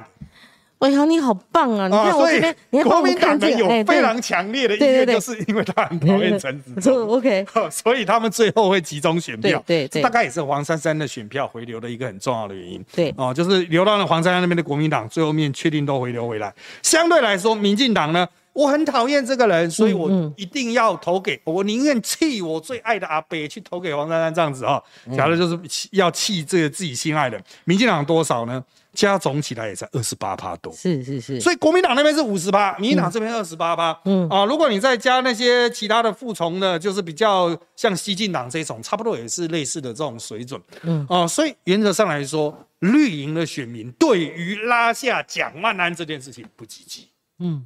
伟豪你好棒啊！你看我这边，你国民党的有非常强烈的意愿，就是因为他很讨厌陈子忠。OK，所以他们最后会集中选票。对对，大概也是黄珊珊的选票回流的一个很重要的原因。对哦，就是流到了黄珊珊那边的国民党，最后面确定都回流回来。相对来说，民进党呢？我很讨厌这个人，所以我一定要投给我，宁愿弃我最爱的阿北去投给黄珊珊这样子哈。假如就是要弃这个自己心爱的，民进党多少呢？加总起来也才二十八趴多。是是是。所以国民党那边是五十趴，民进党这边二十八趴。嗯啊，如果你再加那些其他的附从的，就是比较像西进党这种，差不多也是类似的这种水准。嗯啊，所以原则上来说，绿营的选民对于拉下蒋万安这件事情不积极。嗯。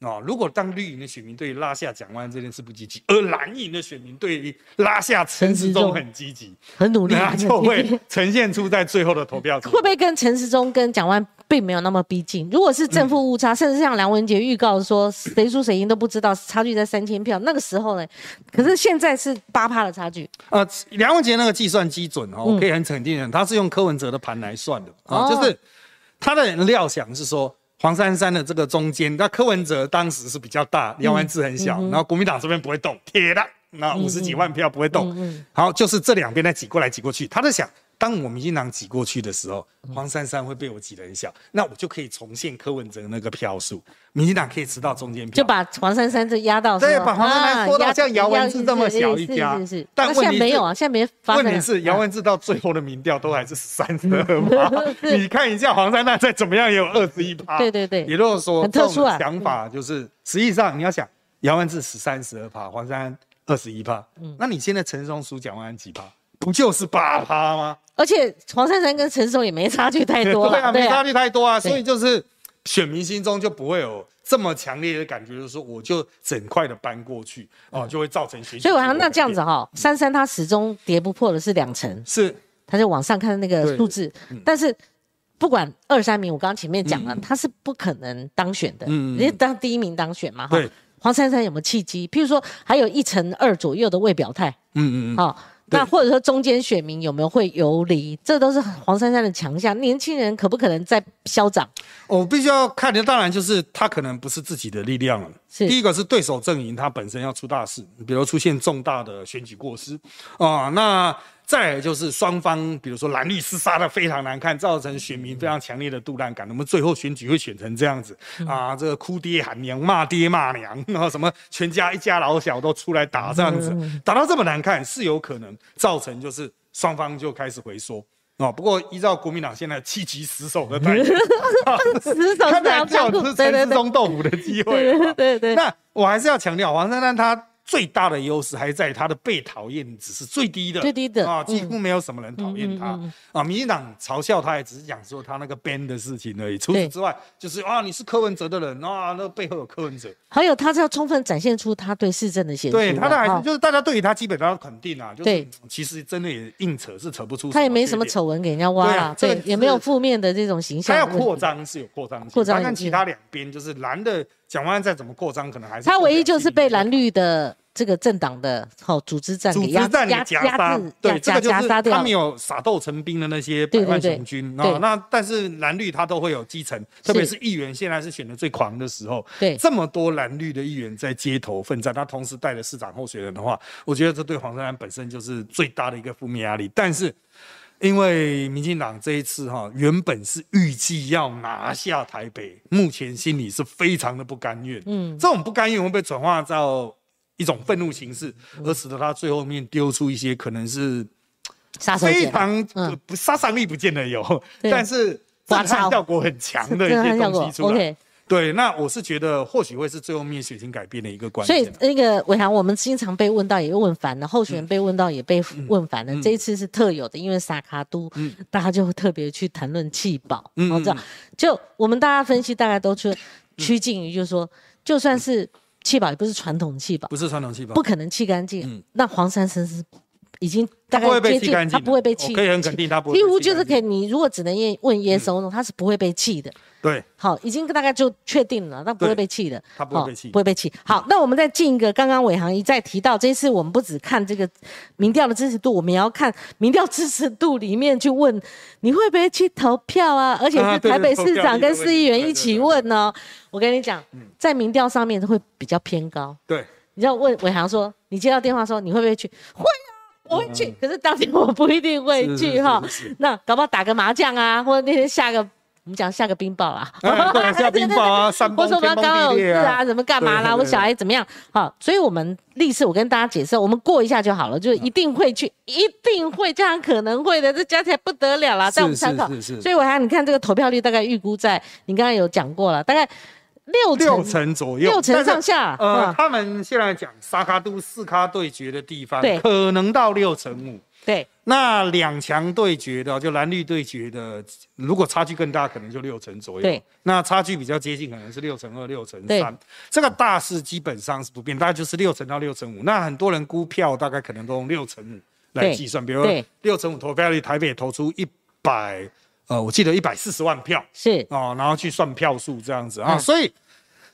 哦，如果当绿营的选民对拉下蒋万这件事不积极，而蓝营的选民对于拉下陈时中很积极、很努力，那就会呈现出在最后的投票。会不会跟陈时中跟蒋万并没有那么逼近？如果是正负误差，甚至像梁文杰预告说谁输谁赢都不知道，差距在三千票，那个时候呢？可是现在是八趴的差距。呃，梁文杰那个计算基准哦，我可以很肯定的，他是用柯文哲的盘来算的啊，就是他的料想是说。黄珊珊的这个中间，那柯文哲当时是比较大，杨万志很小，然后国民党这边不会动，铁的，那五十几万票不会动，好，就是这两边在挤过来挤过去，他在想。当我民进党挤过去的时候，黄珊珊会被我挤得很小，那我就可以重现柯文哲那个票数，民进党可以吃到中间票，就把黄珊珊这压到，对，把黄珊珊拖到像姚文智这么小一家，是是。是。但现在没有啊，现在没发问题是姚文智到最后的民调都还是三十二趴，你看一下黄珊珊再怎么样也有二十一趴，对对对。也就是说，这种想法就是实际上你要想，姚文智十三十二趴，黄珊珊二十一趴，那你现在陈松书蒋万安几趴？不就是八趴吗？而且黄珊珊跟陈松也没差距太多，对啊，没差距太多啊，所以就是选民心中就不会有这么强烈的感觉，就是说我就整块的搬过去哦，就会造成选。所以我想那这样子哈，珊珊她始终跌不破的是两成，是，他就往上看那个数字，但是不管二三名，我刚刚前面讲了，他是不可能当选的，嗯，人家当第一名当选嘛，哈。黄珊珊有没有契机？譬如说还有一成二左右的未表态，嗯嗯嗯，好。那或者说中间选民有没有会游离，这都是黄珊珊的强项。年轻人可不可能再嚣张？我必须要看的，当然就是他可能不是自己的力量了。是第一个是对手阵营，他本身要出大事，比如出现重大的选举过失啊，那。再就是双方，比如说蓝绿厮杀的非常难看，造成选民非常强烈的杜烂感。那么最后选举会选成这样子啊，这个哭爹喊娘、骂爹骂娘，然后什么全家一家老小都出来打这样子，打到这么难看，是有可能造成就是双方就开始回缩啊。不过依照国民党现在七级死守的态度，死守 看来就有吃陈世忠豆腐的机会。对对。那我还是要强调，黄珊珊她。最大的优势还在他的被讨厌值是最低的，最低的啊，几乎没有什么人讨厌他啊。民进党嘲笑他，也只是讲说他那个 ban 的事情而已。除此之外，就是啊，你是柯文哲的人啊，那背后有柯文哲。还有，他是要充分展现出他对市政的协助。对他的还是就是大家对于他基本上肯定啊，就是其实真的也硬扯是扯不出。他也没什么丑闻给人家挖啊，对，也没有负面的这种形象。他要扩张是有扩张，扩张。看其他两边就是蓝的蒋万安再怎么扩张，可能还是他唯一就是被蓝绿的。这个政党的好组织战，组织战压压杀，对，这个就是他们有撒豆成兵的那些百万雄军啊。那但是蓝绿他都会有基层，特别是议员，现在是选的最狂的时候。对，这么多蓝绿的议员在街头奋战，他同时带着市长候选人的话，我觉得这对黄珊珊本身就是最大的一个负面压力。但是因为民进党这一次哈，原本是预计要拿下台北，目前心里是非常的不甘愿。嗯，这种不甘愿会被转化到。一种愤怒形式，而使得他最后面丢出一些可能是非常不杀伤力不见得有，但是震撼效果很强的一些 东西出来。对，那我是觉得或许会是最后面血型改变的一个关键。所以那个伟航，我们经常被问到，也问烦了；候选人被问到，也被问烦了。这一次是特有的，因为萨卡都，大家就会特别去谈论气保。嗯，这样就我们大家分析，大概都趋趋近于，就是说，就算是。气保也不是传统气保，不是传统气保，不可能气干净。那黄珊珊是已经大概接近，他不会被气，可以很肯定他不会。几乎就是可以，你如果只能问问耶稣，他是不会被气的。对，好，已经大概就确定了，那不会被气的，他不会被气，不会被气。好，那我们再进一个，刚刚伟航一再提到，这次我们不只看这个民调的支持度，我们也要看民调支持度里面去问你会不会去投票啊？而且是台北市长跟市议员一起问呢。我跟你讲，在民调上面会比较偏高。对，你要问伟航说，你接到电话说你会不会去？会啊，我会去。可是当天我不一定会去哈。那搞不好打个麻将啊，或者那天下个。我们讲下个冰雹啊，对，下冰雹啊，山崩天崩地裂啊，怎么干嘛啦？我小孩怎么样？好，所以我们历史我跟大家解释，我们过一下就好了，就一定会去，一定会，这样可能会的，这加起来不得了啦，在我们参考。所以我还你看这个投票率大概预估在，你刚刚有讲过了，大概六六成左右，六成上下。呃，他们现在讲沙卡都四卡对决的地方，可能到六成五。对。那两强对决的，就蓝绿对决的，如果差距更大，可能就六成左右。对。那差距比较接近，可能是六成二、六成三。这个大势基本上是不变，大概就是六成到六成五。那很多人估票大概可能都用六成五来计算，比如六成五投票率，台北投出一百，呃，我记得一百四十万票。是。哦，然后去算票数这样子啊，所以。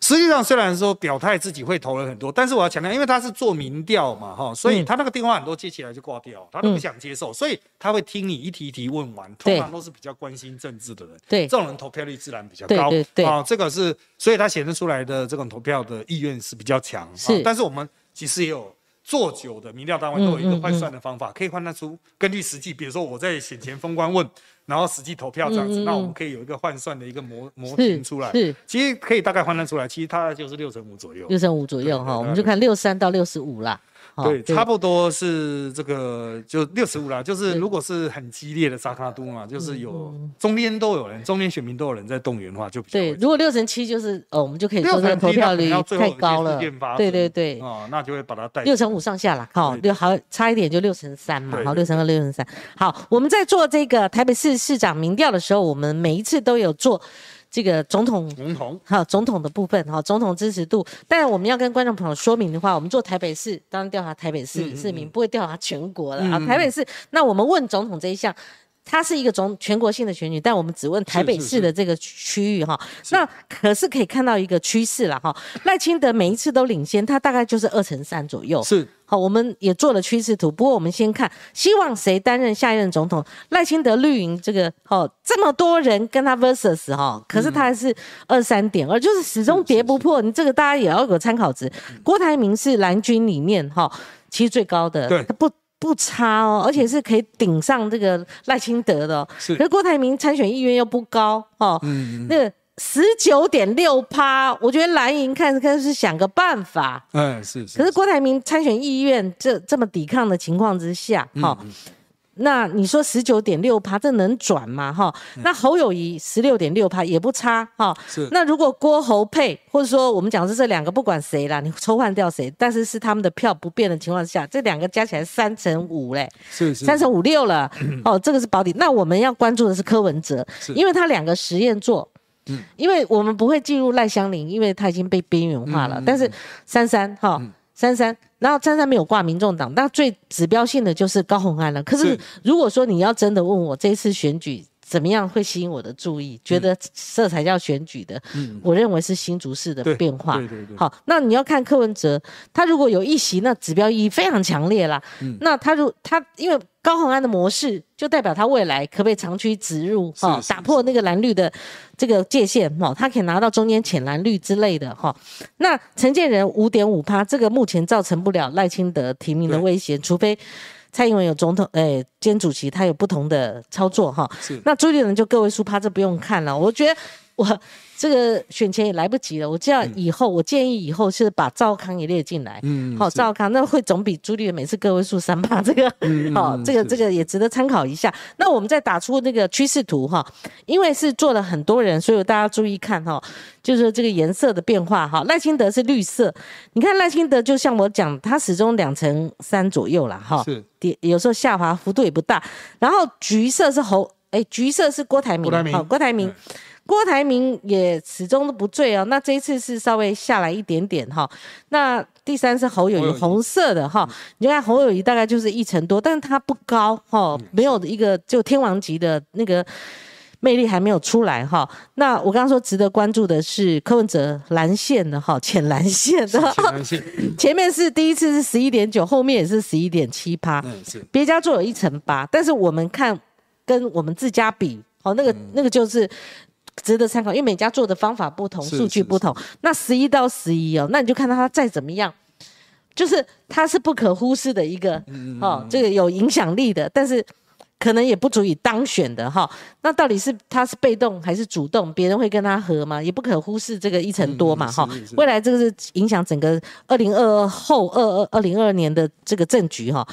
实际上，虽然说表态自己会投了很多，但是我要强调，因为他是做民调嘛，哈，所以他那个电话很多接起来就挂掉，他都不想接受，所以他会听你一题一题问完，通常都是比较关心政治的人，对，这种人投票率自然比较高，对对啊，这个是，所以他显示出来的这种投票的意愿是比较强，是，但是我们其实也有。做久的民调单位都有一个换算的方法，可以换算出根据实际，比如说我在选前封关问，然后实际投票这样子，那我们可以有一个换算的一个模模型出来。是，其实可以大概换算出来，其实它就是六成五左右。六成五左右哈，我们就看六三到六十五啦。对，差不多是这个，就六十五啦。就是如果是很激烈的沙卡都嘛，就是有中间都有人，中间选民都有人在动员的话，就对。如果六成七就是哦，我们就可以说这个投票率太高了。对对对。哦，那就会把它带六成五上下了，好，六好差一点就六成三嘛，好，六成二、六成三。好，我们在做这个台北市市长民调的时候，我们每一次都有做。这个总统，总统，好，总统的部分，哈，总统支持度。但我们要跟观众朋友说明的话，我们做台北市，当然调查台北市市民，不会调查全国了啊。台北市，那我们问总统这一项。它是一个总全国性的选举，但我们只问台北市的这个区域哈。那可是可以看到一个趋势了哈。赖清德每一次都领先，他大概就是二乘三左右。是好，我们也做了趋势图。不过我们先看，希望谁担任下一任总统？赖清德绿营这个哦，这么多人跟他 versus 哈，可是他还是二三点二，就是始终跌不破。你这个大家也要有参考值。郭台铭是蓝军里面哈，其实最高的，对，他不。不差哦，而且是可以顶上这个赖清德的。是，可是郭台铭参选意愿又不高哦。嗯那个十九点六趴，我觉得蓝营看看是想个办法。嗯，是是。可是郭台铭参选意愿这这么抵抗的情况之下，哈。那你说十九点六趴，这能转吗？哈，那侯友谊十六点六趴也不差哈。是。那如果郭侯配，或者说我们讲是这两个，不管谁啦，你抽换掉谁，但是是他们的票不变的情况下，这两个加起来三成五嘞，是是，三成五六了。哦，这个是保底。那我们要关注的是柯文哲，因为他两个实验做，嗯，因为我们不会进入赖香林，因为他已经被边缘化了。但是三三哈。三三，然后三三没有挂民众党，那最指标性的就是高虹安了。可是如果说你要真的问我这次选举怎么样会吸引我的注意，觉得这才叫选举的，嗯我认为是新竹市的变化。对对对。好，那你要看柯文哲，他如果有一席，那指标意义非常强烈啦。那他如他因为。高鸿安的模式就代表他未来可不可以长驱直入哈，打破那个蓝绿的这个界限哈，他可以拿到中间浅蓝绿之类的哈。那陈建仁五点五趴，这个目前造成不了赖清德提名的威胁，除非蔡英文有总统诶兼主席，他有不同的操作哈。那朱立伦就个位数趴，这不用看了。我觉得我。这个选前也来不及了，我这样以后，我建议以后是把赵康也列进来。嗯，好，赵康那会总比朱立每次个位数三八这个，好，这个这个也值得参考一下。那我们再打出那个趋势图哈，因为是做了很多人，所以大家注意看哈，就是这个颜色的变化哈。赖清德是绿色，你看赖清德就像我讲，他始终两成三左右了哈，是，有时候下滑幅度也不大。然后橘色是侯，哎，橘色是郭台铭，好，郭台铭。郭台铭也始终都不醉哦，那这一次是稍微下来一点点哈。那第三是侯友谊红色的哈，你看侯友谊大概就是一成多，但是他不高哈，没有一个就天王级的那个魅力还没有出来哈。那我刚刚说值得关注的是柯文哲蓝线的哈，浅蓝线的，前面是第一次是十一点九，后面也是十一点七趴，嗯是，别家做有一成八，但是我们看跟我们自家比，哦那个那个就是。值得参考，因为每家做的方法不同，数据不同。那十一到十一哦，那你就看到它再怎么样，就是它是不可忽视的一个哦，这个有影响力的，但是可能也不足以当选的哈。那到底是他是被动还是主动？别人会跟他合吗？也不可忽视这个一成多嘛哈。未来这个是影响整个二零二二后二二二零二二年的这个政局哈。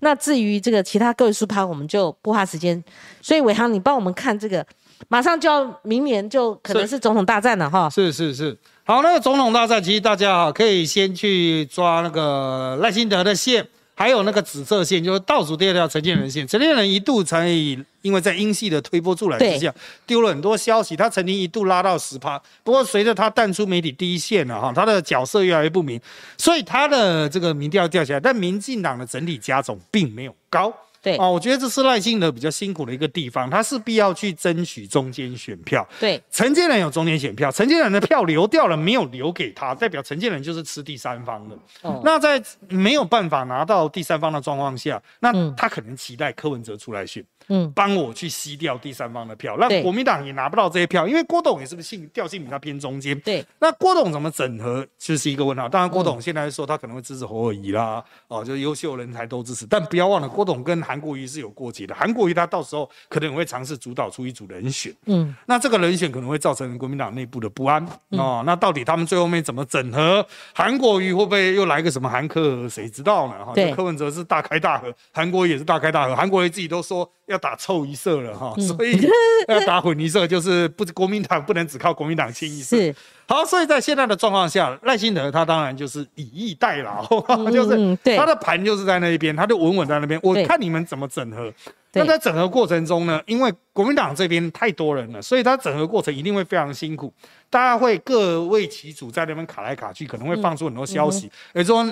那至于这个其他各位数趴，我们就不花时间。所以伟航，你帮我们看这个。马上就要明年就可能是总统大战了哈，是是是，好，那个总统大战其实大家哈可以先去抓那个赖清德的线。还有那个紫色线，就是倒数第二条陈建仁线。陈建仁一度曾以因为在英系的推波助澜之下，丢了很多消息。他曾经一度拉到十趴，不过随着他淡出媒体第一线了哈，他的角色越来越不明，所以他的这个民调掉下来。但民进党的整体加总并没有高。对哦，我觉得这是赖清德比较辛苦的一个地方，他势必要去争取中间选票。对，陈建仁有中间选票，陈建仁的票流掉了，没有留给他，代表陈建仁就是吃第三方的。哦，那在没有办法拿到第三方的状况下，那他可能期待柯文哲出来选。嗯，帮我去吸掉第三方的票，让国民党也拿不到这些票，因为郭董也是不是性调性比较偏中间。对，那郭董怎么整合就是一个问号。当然，郭董现在说他可能会支持侯友谊啦，哦，就是优秀人才都支持。但不要忘了，郭董跟韩国瑜是有过节的，韩国瑜他到时候可能会尝试主导出一组人选。嗯，那这个人选可能会造成国民党内部的不安哦。那到底他们最后面怎么整合？韩国瑜会不会又来个什么韩科？谁知道呢？哈，柯文哲是大开大合，韩国瑜也是大开大合，韩国瑜自己都说。要打臭一色了哈，所以 要打混一色，就是不国民党不能只靠国民党清一色。是好，所以在现在的状况下，赖清德他当然就是以逸待劳，就是他的盘就是在那一边，他就稳稳在那边。我看你们怎么整合。那在整合过程中呢，因为国民党这边太多人了，所以他整合过程一定会非常辛苦，大家会各为其主在那边卡来卡去，可能会放出很多消息，而说。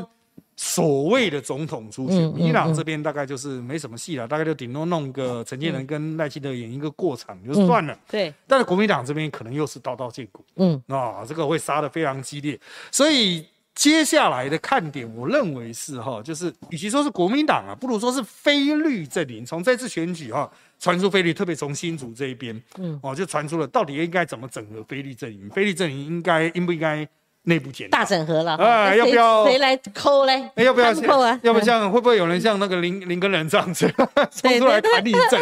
所谓的总统出选，伊朗这边大概就是没什么戏了，大概就顶多弄个陈建仁跟赖清德演一个过场就算了。对，但是国民党这边可能又是刀刀见骨，嗯，啊，这个会杀的非常激烈。所以接下来的看点，我认为是哈，就是与其说是国民党啊，不如说是非绿阵营。从这次选举哈，传出非绿，特别从新竹这一边，嗯，哦，就传出了到底应该怎么整合非绿阵营，非绿阵营应该应不应该？内部检大整合了啊！要不要谁来抠嘞？要不要抠啊？要不像会不会有人像那个林林根人这样子 冲出来谈立正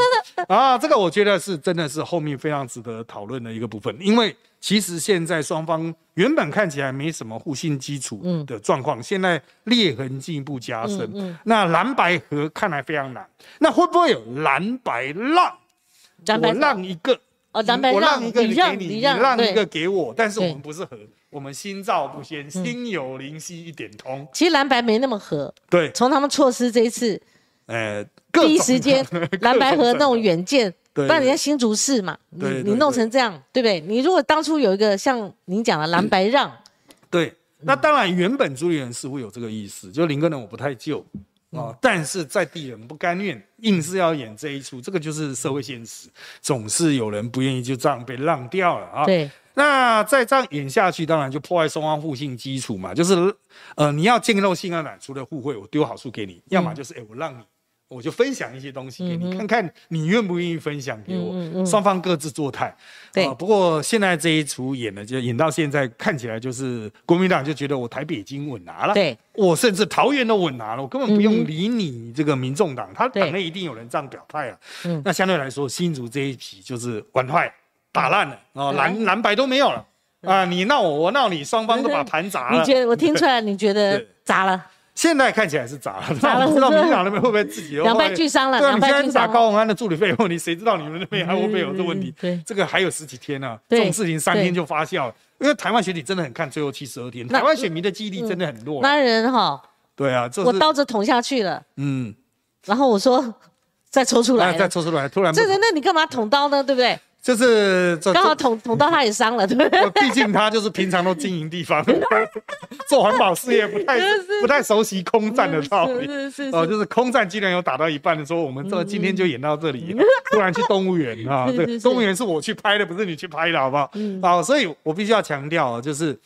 啊？这个我觉得是真的是后面非常值得讨论的一个部分，因为其实现在双方原本看起来没什么互信基础的状况，现在裂痕进一步加深。那蓝白合看来非常难，那会不会有蓝白浪？我让一个哦，蓝白让一个你给你，你让一个给我，但是我们不是合。我们心照不宣，心有灵犀一点通。其实蓝白没那么合，对。从他们措施这一次，呃，第一时间蓝白合那种远见，不然人家新竹市嘛，你你弄成这样，对不对？你如果当初有一个像您讲的蓝白让，对，那当然原本朱立伦似乎有这个意思，就林根人我不太救啊，但是在地人不甘愿，硬是要演这一出，这个就是社会现实，总是有人不愿意就这样被让掉了啊。对。那再这样演下去，当然就破坏双方互信基础嘛。就是，呃，你要建构信任感，除了互惠，我丢好处给你，要么就是，哎，我让你，我就分享一些东西给你，看看你愿不愿意分享给我。双方各自作态。对。不过现在这一出演呢，就演到现在，看起来就是国民党就觉得我台北已经稳拿了。对。我甚至桃园都稳拿了，我根本不用理你这个民众党，他党内一定有人这样表态啊。嗯。那相对来说，新竹这一批就是玩坏。打烂了哦，蓝蓝白都没有了啊！你闹我，我闹你，双方都把盘砸了。你觉得我听出来？你觉得砸了？现在看起来是砸了。砸了，不知道民进党那边会不会自己两败俱伤了？对啊，你现在打高鸿安的助理费问题，谁知道你们那边还会不会有这问题？对，这个还有十几天呢，这种事情三天就发酵了。因为台湾选举真的很看最后七十二天，台湾选民的记忆力真的很弱。那人哈，对啊，我刀子捅下去了，嗯，然后我说再抽出来，再抽出来，突然这人，那你干嘛捅刀呢？对不对？就是刚好捅捅到他也伤了，对不对？毕竟他就是平常都经营地方，做环保事业不太 不太熟悉空战的道理。哦，就是空战既然有打到一半的时候，我们这今天就演到这里，突然去动物园啊，对，动物园是我去拍的，不是你去拍的，好不好？好，所以我必须要强调啊，就是。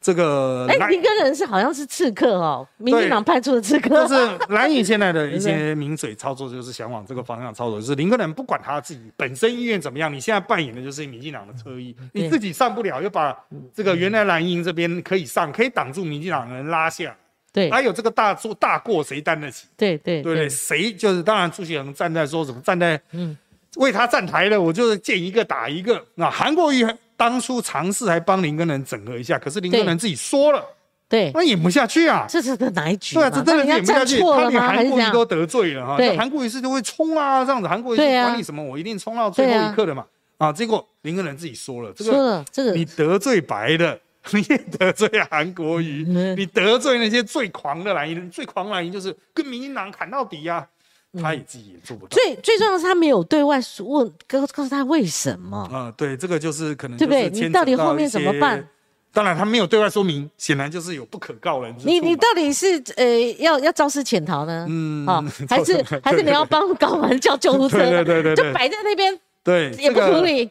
这个哎，林根人是好像是刺客哦，民进党派出的刺客。就是蓝营现在的一些 名嘴操作，就是想往这个方向操作。就是林根人不管他自己本身意愿怎么样，你现在扮演的就是民进党的车衣，你自己上不了，又把这个原来蓝营这边可以上，可以挡住民进党人拉下。对，还有这个大做大过，谁担得起？对对对，谁就是当然朱启恒站在说什么站在嗯为他站台的，我就是见一个打一个。那韩国瑜。当初尝试还帮林根人整合一下，可是林根人自己说了，对，那演不下去啊。这是的哪一局？对啊，这真的演不下去。他连韩国瑜都得罪了哈。对，韩国瑜是就会冲啊，这样子。韩国瑜管你什么，我一定冲到最后一刻的嘛。啊，结果林根人自己说了，这个这个你得罪白的，你也得罪韩国瑜，你得罪那些最狂的蓝营，最狂蓝营就是跟民进党砍到底呀。他也自己也做不到。最最重要的是，他没有对外问，告告诉他为什么。啊，对，这个就是可能对不对？你到底后面怎么办？当然，他没有对外说明，显然就是有不可告人。你你到底是呃要要肇事潜逃呢？嗯，好，还是还是你要帮高完叫救护车？对对对对，就摆在那边，对，也不处理。这个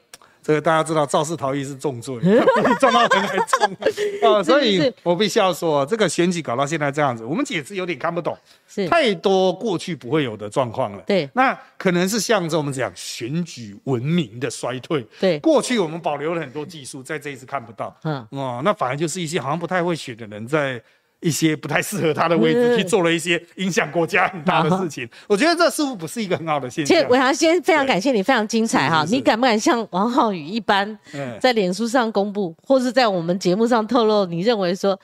大家知道，肇事逃逸是重罪，撞到人还重 啊！所以我必须要说，这个选举搞到现在这样子，我们解释有点看不懂，是太多过去不会有的状况了。对，那可能是象征我们讲选举文明的衰退。对，过去我们保留了很多技术，在这一次看不到。嗯，哦，那反而就是一些好像不太会选的人在。一些不太适合他的位置去做了一些影响国家很大的事情，我觉得这似乎不是一个很好的现象。其实伟航先非常感谢你，非常精彩哈！你敢不敢像王浩宇一般，在脸书上公布，或是在我们节目上透露，你认为说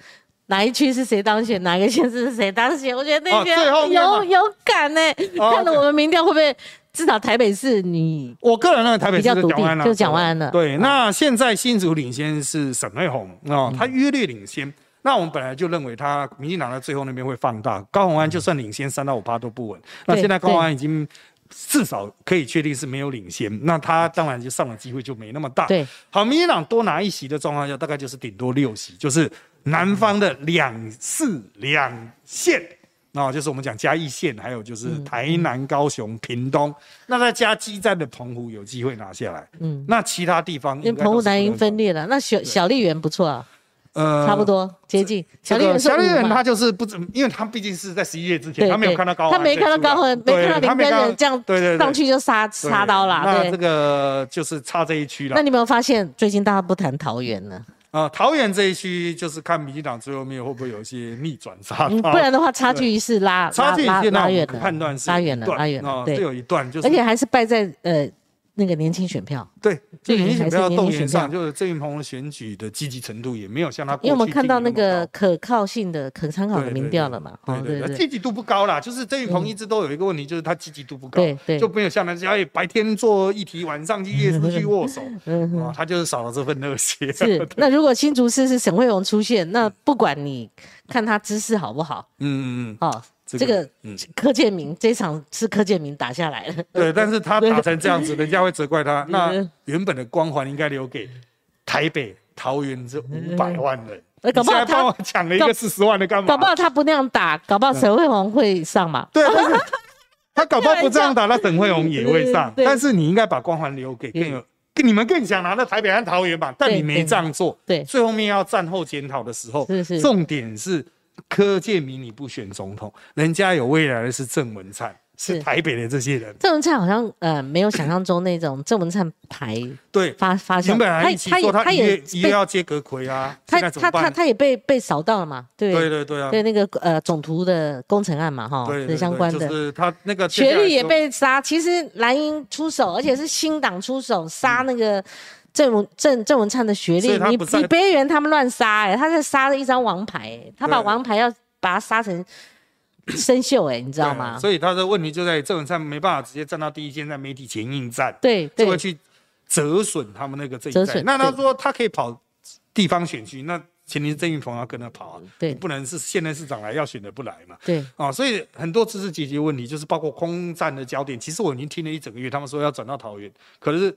哪一区是谁当选，哪个县市是谁当选？我觉得那边有有感呢。看了我们民调会不会至少台北市你？我个人认为台北市就讲完了，就讲完了。对，那现在新竹领先是沈瑞红啊，他约略领先。那我们本来就认为他民进党在最后那边会放大，高鸿安就算领先三到五趴都不稳。那现在高鸿安已经至少可以确定是没有领先，那他当然就上的机会就没那么大。对，好，民进党多拿一席的状况下，大概就是顶多六席，就是南方的两市两县，那就是我们讲嘉义县，还有就是台南、高雄、屏东，那再加基站的澎湖有机会拿下来。嗯，那其他地方因为澎湖南营分裂了，那小小丽园不错啊。呃，差不多接近。小丽人，小丽人他就是不，因为他毕竟是在十一月之前，他没有看到高，他没看到高和，没看到林根人这样，对对，上去就杀杀刀了。那这个就是差这一区了。那你有没有发现最近大家不谈桃园呢？啊，桃园这一区就是看民进党最后面会不会有一些逆转杀刀，不然的话差距是拉差距拉拉远了，判断是拉远了，拉远了，对，有一段就是，而且还是败在呃。那个年轻选票，对，这年轻选票动员上，就是郑云鹏的选举的积极程度也没有像他，因为我们看到那个可靠性的、可参考的民调了嘛，对对对，积极度不高啦。就是郑云鹏一直都有一个问题，就是他积极度不高，对对，就没有像他家白天做议题，晚上去夜市去握手，啊，他就是少了这份热血。是，那如果新竹市是沈惠荣出现，那不管你看他姿势好不好，嗯嗯嗯，哦。这个柯建明这场是柯建明打下来的，对，但是他打成这样子，人家会责怪他。那原本的光环应该留给台北、桃园这五百万人。搞不好他抢了一个四十万的干嘛？搞不好他不那样打，搞不好沈惠宏会上嘛？对，他搞不好不这样打，那沈惠宏也会上。但是你应该把光环留给更有，你们更想拿到台北和桃园吧？但你没这样做。对，最后面要战后检讨的时候，是是，重点是。柯建明你不选总统，人家有未来的是郑文灿，是。台北的这些人。郑文灿好像呃没有想象中那种郑文灿牌对发发现，他他也他也也要接阁魁啊，他他他他也被被扫到了嘛，对对？对对啊，对那个呃总图的工程案嘛哈，对相关的，就是他那个学历也被杀，其实蓝营出手，而且是新党出手杀那个。郑文郑郑文灿的学历，你你别以为他们乱杀哎，他在杀了一张王牌，他把王牌要把他杀成生锈哎，你知道吗？所以他的问题就在郑文灿没办法直接站到第一线，在媒体前应战，对，就会去折损他们那个这一代。那他说他可以跑地方选区，那前提是郑运鹏要跟他跑啊，对，不能是现任市长来要选的不来嘛，对，啊，所以很多次是解决问题，就是包括空战的焦点。其实我已经听了一整个月，他们说要转到桃园，可是。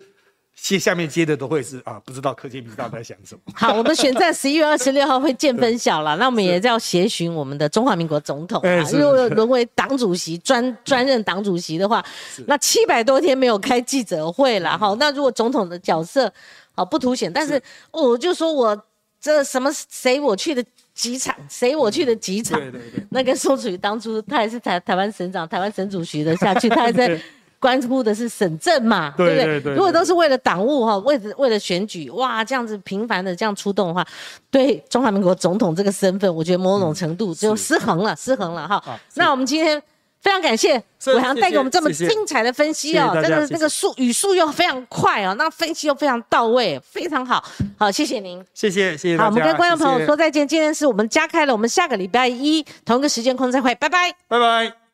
接下面接的都会是啊，不知道柯建明到底在想什么。好，我们选在十一月二十六号会见分晓了，那我们也要协寻我们的中华民国总统啊。如果沦为党主席专 专任党主席的话，那七百多天没有开记者会了哈。那如果总统的角色好不凸显，但是我就说我这什么谁我去的几场，谁我去的几场，对对对，那个宋楚瑜当初他也是台台湾省长、台湾省主席的下去，他还在。关乎的是省政嘛，对不对？如果都是为了党务哈，为了为了选举，哇，这样子频繁的这样出动的话，对中华民国总统这个身份，我觉得某种程度就失衡了，失衡了哈。那我们今天非常感谢伟航带给我们这么精彩的分析哦，真的那个速语速又非常快哦，那分析又非常到位，非常好，好，谢谢您，谢谢谢谢。好，我们跟观众朋友说再见，今天是我们加开了，我们下个礼拜一同一个时间空再会，拜拜，拜拜。